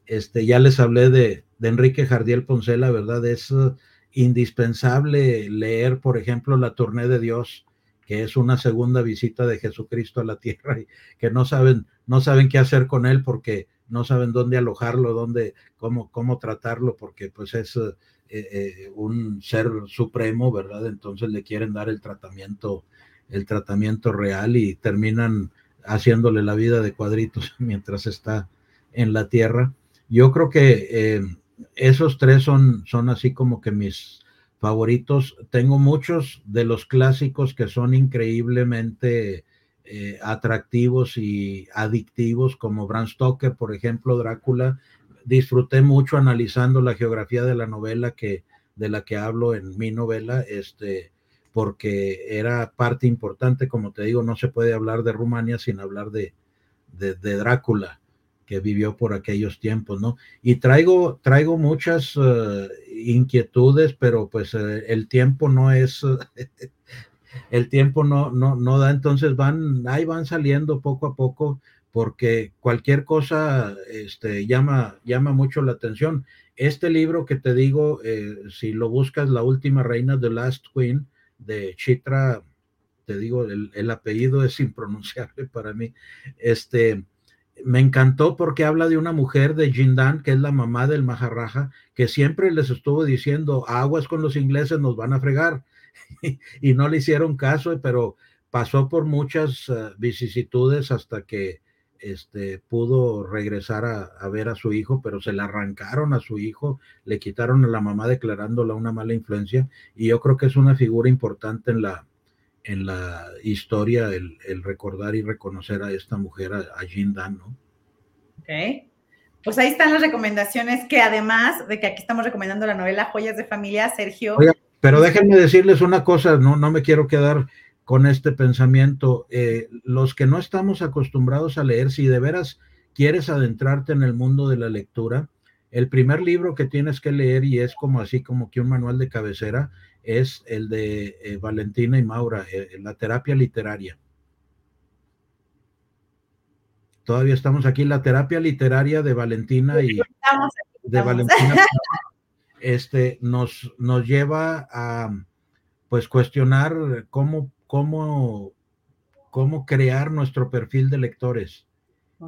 Este, ya les hablé de, de Enrique Jardiel Poncela, ¿verdad? Es uh, indispensable leer, por ejemplo, La Tournée de Dios, que es una segunda visita de Jesucristo a la tierra y que no saben, no saben qué hacer con él porque no saben dónde alojarlo, dónde, cómo, cómo tratarlo, porque pues es eh, eh, un ser supremo, ¿verdad? Entonces le quieren dar el tratamiento el tratamiento real y terminan haciéndole la vida de cuadritos [laughs] mientras está en la tierra. Yo creo que eh, esos tres son, son así como que mis favoritos. Tengo muchos de los clásicos que son increíblemente eh, atractivos y adictivos, como Bram Stoker, por ejemplo, Drácula. Disfruté mucho analizando la geografía de la novela que, de la que hablo en mi novela. Este, porque era parte importante, como te digo, no se puede hablar de Rumania sin hablar de, de, Drácula, que vivió por aquellos tiempos, ¿no? Y traigo, traigo muchas uh, inquietudes, pero pues uh, el tiempo no es, [laughs] el tiempo no, no, no da, entonces van, ahí van saliendo poco a poco, porque cualquier cosa este, llama, llama mucho la atención. Este libro que te digo, eh, si lo buscas, La Última Reina, The Last Queen, de Chitra, te digo, el, apellido es [laughs] impronunciable para mí. Este, me encantó porque habla de una mujer de Jindan, que es la mamá del Maharaja, que siempre les estuvo diciendo, aguas con los ingleses, nos van a fregar. [laughs] y no le hicieron caso, pero pasó por muchas eh, vicisitudes hasta que este, pudo regresar a, ver a su hijo, pero se le arrancaron a su hijo, le quitaron a la mamá declarándola una mala influencia, y yo creo que es una figura importante en la, en la historia el, recordar y reconocer a esta mujer, a, a Dan, ¿no? Ok. Pues ahí están las recomendaciones que además de que aquí estamos recomendando la novela Joyas de Familia, Sergio. pero déjenme decirles una cosa, no, no me quiero quedar con este pensamiento. Eh, los que no estamos acostumbrados a leer, si de veras quieres adentrarte en el mundo de la lectura, el primer libro que tienes que leer, y es como así como que un manual de cabecera, es el de eh, Valentina y Maura, eh, la terapia literaria. Todavía estamos aquí, la terapia literaria de Valentina y de Valentina [laughs] este, nos, nos lleva a pues cuestionar cómo cómo, cómo crear nuestro perfil de lectores.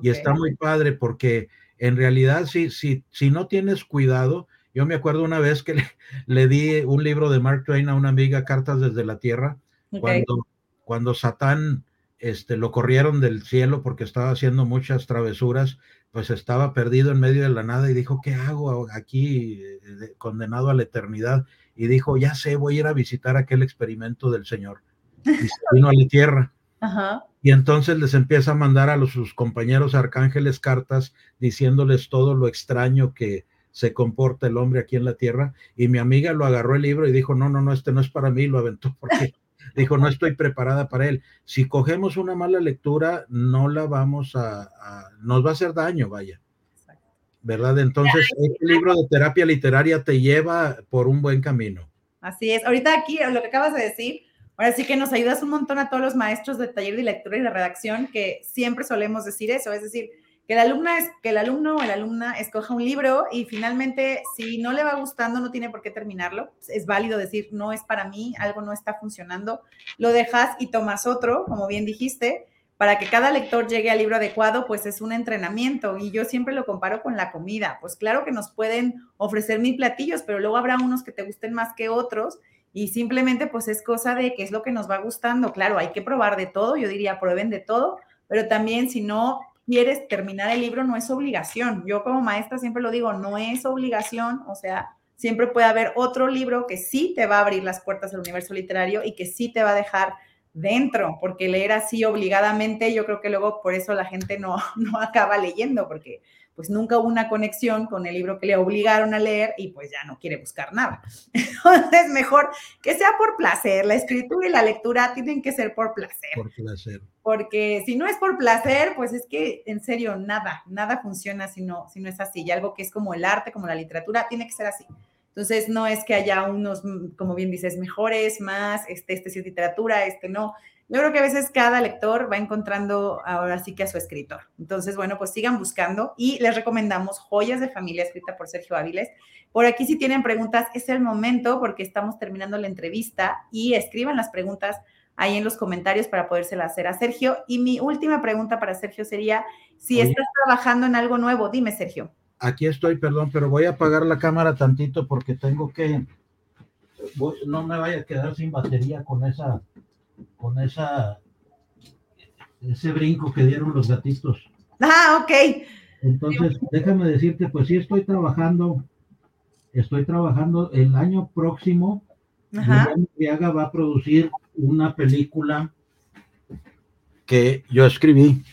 Y está muy padre porque en realidad si, si, si no tienes cuidado, yo me acuerdo una vez que le, di un libro de Mark Twain a una amiga, Cartas desde la Tierra, cuando, cuando Satán este, lo corrieron del cielo porque estaba haciendo muchas travesuras, pues estaba perdido en medio de la nada y dijo, ¿qué hago aquí eh, condenado a la eternidad? Y dijo, ya sé, voy a ir a visitar aquel experimento del Señor y se vino a la tierra. [laughs] Y entonces les empieza a mandar a los, sus compañeros arcángeles cartas diciéndoles todo lo extraño que se comporta el hombre aquí en la tierra. Y mi amiga lo agarró el libro y dijo, no, no, no, este no es para mí, lo aventó [laughs] porque dijo, no estoy preparada para él. Si cogemos una mala lectura, no la vamos a, nos va a hacer daño, vaya. ¿Verdad? Entonces, este libro de terapia literaria te lleva por un buen camino. Así es. Ahorita aquí, lo que acabas de decir, Ahora sí que nos ayudas un montón a todos los maestros de taller de lectura y de redacción que siempre solemos decir eso, es decir, que el, alumna es, que el alumno o la alumna escoja un libro y finalmente si no le va gustando no tiene por qué terminarlo. Es válido decir, no es para mí, algo no está funcionando, lo dejas y tomas otro, como bien dijiste, para que cada lector llegue al libro adecuado, pues es un entrenamiento y yo siempre lo comparo con la comida. Pues claro que nos pueden ofrecer mil platillos, pero luego habrá unos que te gusten más que otros y simplemente pues es cosa de qué es lo que nos va gustando. Claro, hay que probar de todo, yo diría prueben de todo, pero también si no quieres terminar el libro no es obligación. Yo como maestra siempre lo digo, no es obligación, o sea, siempre puede haber otro libro que sí te va a abrir las puertas del universo literario y que sí te va a dejar dentro, porque leer así obligadamente, yo creo que luego por eso la gente no, [laughs] no acaba leyendo, porque pues nunca hubo una conexión con el libro que le obligaron a leer y pues ya no quiere buscar nada. [laughs] Entonces, mejor que sea por placer. La escritura y la lectura tienen que ser por placer. Por placer. Porque si no es por placer, pues es que en serio nada, nada funciona si no, si no es así. Y algo que es como el arte, como la literatura, tiene que ser así. Entonces, no es que haya unos, como bien dices, mejores, más, este, este es literatura, este no. Yo creo que a veces cada lector va encontrando ahora sí que a su escritor. Entonces, bueno, pues sigan buscando y les recomendamos Joyas de Familia, escrita por Sergio Áviles. Por aquí si tienen preguntas, es el momento porque estamos terminando la entrevista y escriban las preguntas ahí en los comentarios para podérselas hacer a Sergio. Y mi última pregunta para Sergio sería, si estás trabajando en algo nuevo, dime, Sergio. Aquí estoy, perdón, pero voy a apagar la cámara tantito porque tengo que, no me vaya a quedar sin batería con esa con esa ese brinco que dieron los gatitos. Ah, ok. Entonces, déjame decirte, pues sí estoy trabajando, estoy trabajando el año próximo. Viaga va a producir una película que yo escribí.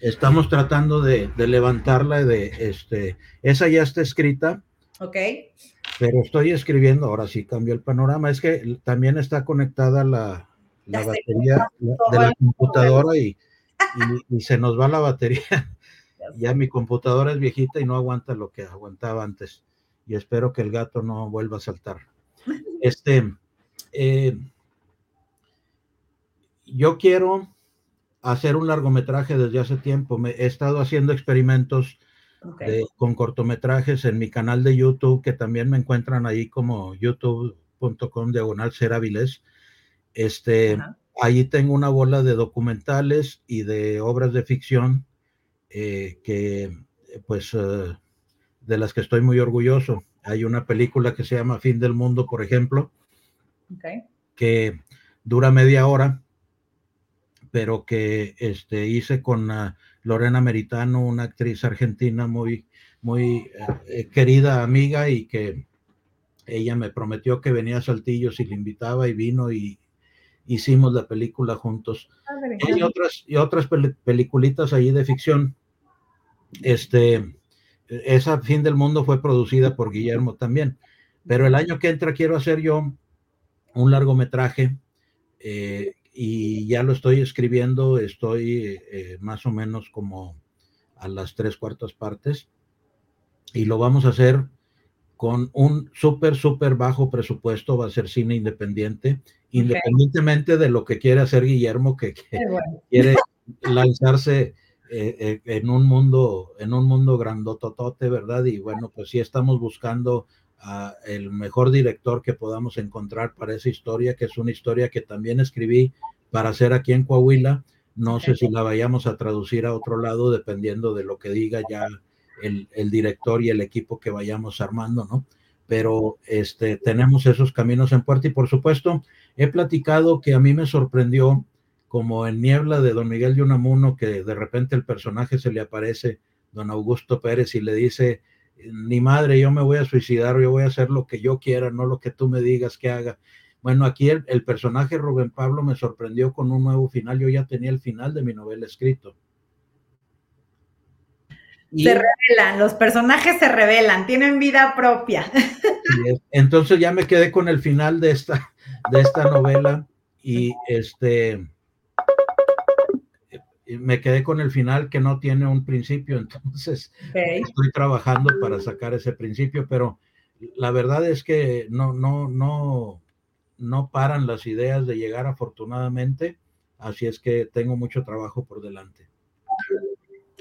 Estamos tratando de, de levantarla, de este, esa ya está escrita. Ok pero estoy escribiendo, ahora sí cambió el panorama, es que también está conectada la, batería de la computadora y, se nos va la batería. [laughs] Ya mi computadora es viejita y no aguanta lo que aguantaba antes. Y espero que el gato no vuelva a saltar. [laughs] Este, eh, yo quiero hacer un largometraje desde hace tiempo. Me, he estado haciendo experimentos con cortometrajes en mi canal de YouTube, que también me encuentran ahí como youtube.com diagonal Este, ahí tengo una bola de documentales y de obras de ficción eh, que, pues, eh, de las que estoy muy orgulloso. Hay una película que se llama Fin del Mundo, por ejemplo, que dura media hora, pero que este, hice con uh, Lorena Meritano, una actriz argentina muy, muy eh, querida amiga y que ella me prometió que venía a Saltillo si le invitaba y vino y hicimos la película juntos. Y otras, y otras peliculitas allí de ficción. Este, esa Fin del Mundo fue producida por Guillermo también. Pero el año que entra quiero hacer yo un largometraje eh, y ya lo estoy escribiendo, estoy eh, más o menos como a las tres cuartas partes. Y lo vamos a hacer con un súper, súper bajo presupuesto, va a ser cine independiente, independientemente de lo que quiere hacer Guillermo, que, [laughs] quiere lanzarse eh, eh, en un mundo, en un mundo grandototote, ¿verdad? Y bueno, pues sí estamos buscando el mejor director que podamos encontrar para esa historia, que es una historia que también escribí para hacer aquí en Coahuila. No sé si la vayamos a traducir a otro lado, dependiendo de lo que diga ya el, director y el equipo que vayamos armando, ¿no? Pero este, tenemos esos caminos en puerta y por supuesto he platicado que a mí me sorprendió como en Niebla de Don Miguel de Unamuno, que de repente el personaje se le aparece, Don Augusto Pérez, y le dice, ni madre, yo me voy a suicidar, yo voy a hacer lo que yo quiera, no lo que tú me digas que haga. Bueno, aquí el, personaje Rubén Pablo me sorprendió con un nuevo final, yo ya tenía el final de mi novela escrito. se revelan, los personajes se revelan, tienen vida propia. [laughs] Entonces ya me quedé con el final de esta, de esta novela y este me quedé con el final que no tiene un principio, [laughs] entonces estoy trabajando para sacar ese principio, pero la verdad es que no, no, no, no paran las ideas de llegar afortunadamente, así es que tengo mucho trabajo por delante.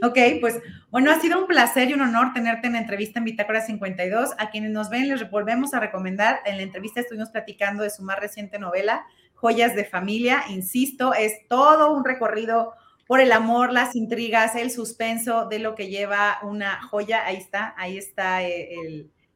Ok, pues bueno, ha sido un placer y un honor tenerte en la entrevista en Bitácora 52. A quienes nos ven, les volvemos a recomendar. En la entrevista estuvimos platicando de su más reciente novela, Joyas de Familia. Insisto, es todo un recorrido por el amor, las intrigas, el suspenso de lo que lleva una joya. Ahí está, ahí está eh,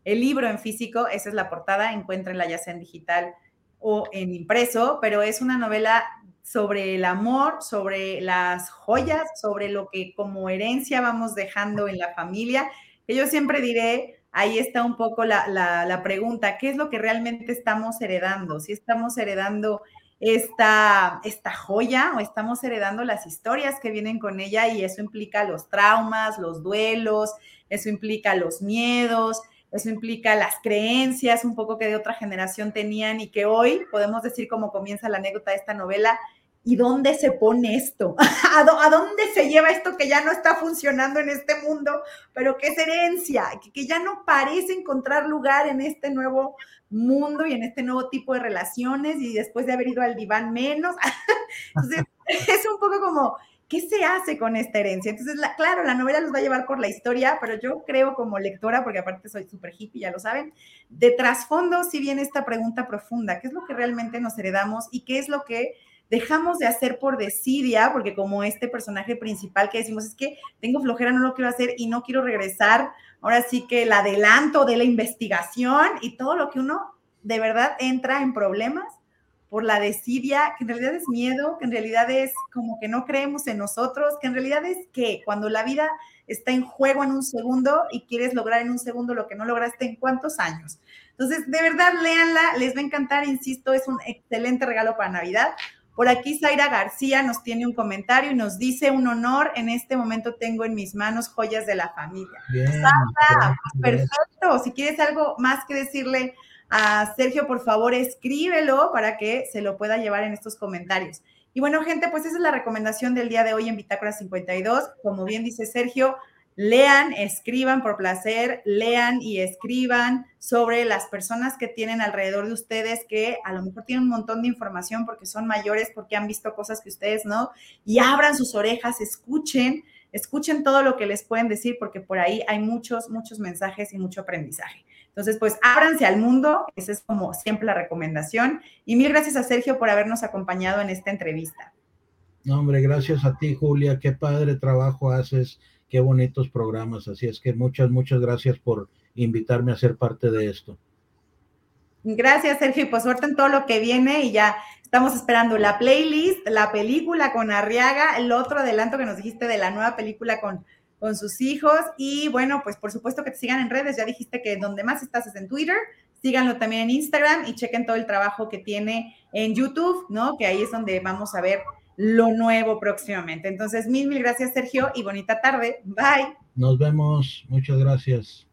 el, libro en físico, esa es la portada, encuéntrenla ya sea en digital o en impreso, pero es una novela sobre el amor, sobre las joyas, sobre lo que como herencia vamos dejando en la familia. Que yo siempre diré, ahí está un poco la, la pregunta, ¿qué es lo que realmente estamos heredando? Si estamos heredando esta, esta joya o estamos heredando las historias que vienen con ella y eso implica los traumas, los duelos, eso implica los miedos, eso implica las creencias un poco que de otra generación tenían y que hoy podemos decir como comienza la anécdota de esta novela, ¿y dónde se pone esto? [laughs] ¿A, dónde se lleva esto que ya no está funcionando en este mundo, pero que es herencia, que, que ya no parece encontrar lugar en este nuevo mundo y en este nuevo tipo de relaciones y después de haber ido al diván menos? [laughs] Entonces, es un poco como ¿qué se hace con esta herencia? Entonces, claro, la novela los va a llevar por la historia, pero yo creo como lectora, porque aparte soy súper hippie, ya lo saben, de trasfondo sí viene esta pregunta profunda, ¿qué es lo que realmente nos heredamos y qué es lo que dejamos de hacer por desidia? Porque como este personaje principal que decimos, es que tengo flojera, no lo quiero hacer y no quiero regresar, ahora sí que el adelanto de la investigación y todo lo que uno de verdad entra en problemas por la desidia, que en realidad es miedo, que en realidad es como que no creemos en nosotros, que en realidad es que cuando la vida está en juego en un segundo y quieres lograr en un segundo lo que no lograste en cuántos años. Entonces, de verdad, léanla, les va a encantar, insisto, es un excelente regalo para Navidad. Por aquí Zaira García nos tiene un comentario y nos dice un honor, en este momento tengo en mis manos joyas de la familia. Bien, perfecto, si quieres algo más que decirle a Sergio, por favor, escríbelo para que se lo pueda llevar en estos comentarios. Y bueno, gente, pues esa es la recomendación del día de hoy en Bitácora 52. Como bien dice Sergio, lean, escriban por placer, lean y escriban sobre las personas que tienen alrededor de ustedes que a lo mejor tienen un montón de información porque son mayores, porque han visto cosas que ustedes no, y abran sus orejas, escuchen, escuchen todo lo que les pueden decir porque por ahí hay muchos, muchos mensajes y mucho aprendizaje. Entonces, pues ábranse al mundo, esa es como siempre la recomendación. Y mil gracias a Sergio por habernos acompañado en esta entrevista. No, hombre, gracias a ti, Julia, qué padre trabajo haces, qué bonitos programas. Así es que muchas, muchas gracias por invitarme a ser parte de esto. Gracias, Sergio, pues suerte en todo lo que viene y ya estamos esperando la playlist, la película con Arriaga, el otro adelanto que nos dijiste de la nueva película con con sus hijos. Y bueno, pues por supuesto que te sigan en redes. Ya dijiste que donde más estás es en Twitter. Síganlo también en Instagram y chequen todo el trabajo que tiene en YouTube, ¿no? Que ahí es donde vamos a ver lo nuevo próximamente. Entonces, mil, mil gracias, Sergio, y bonita tarde. Bye. Nos vemos. Muchas gracias.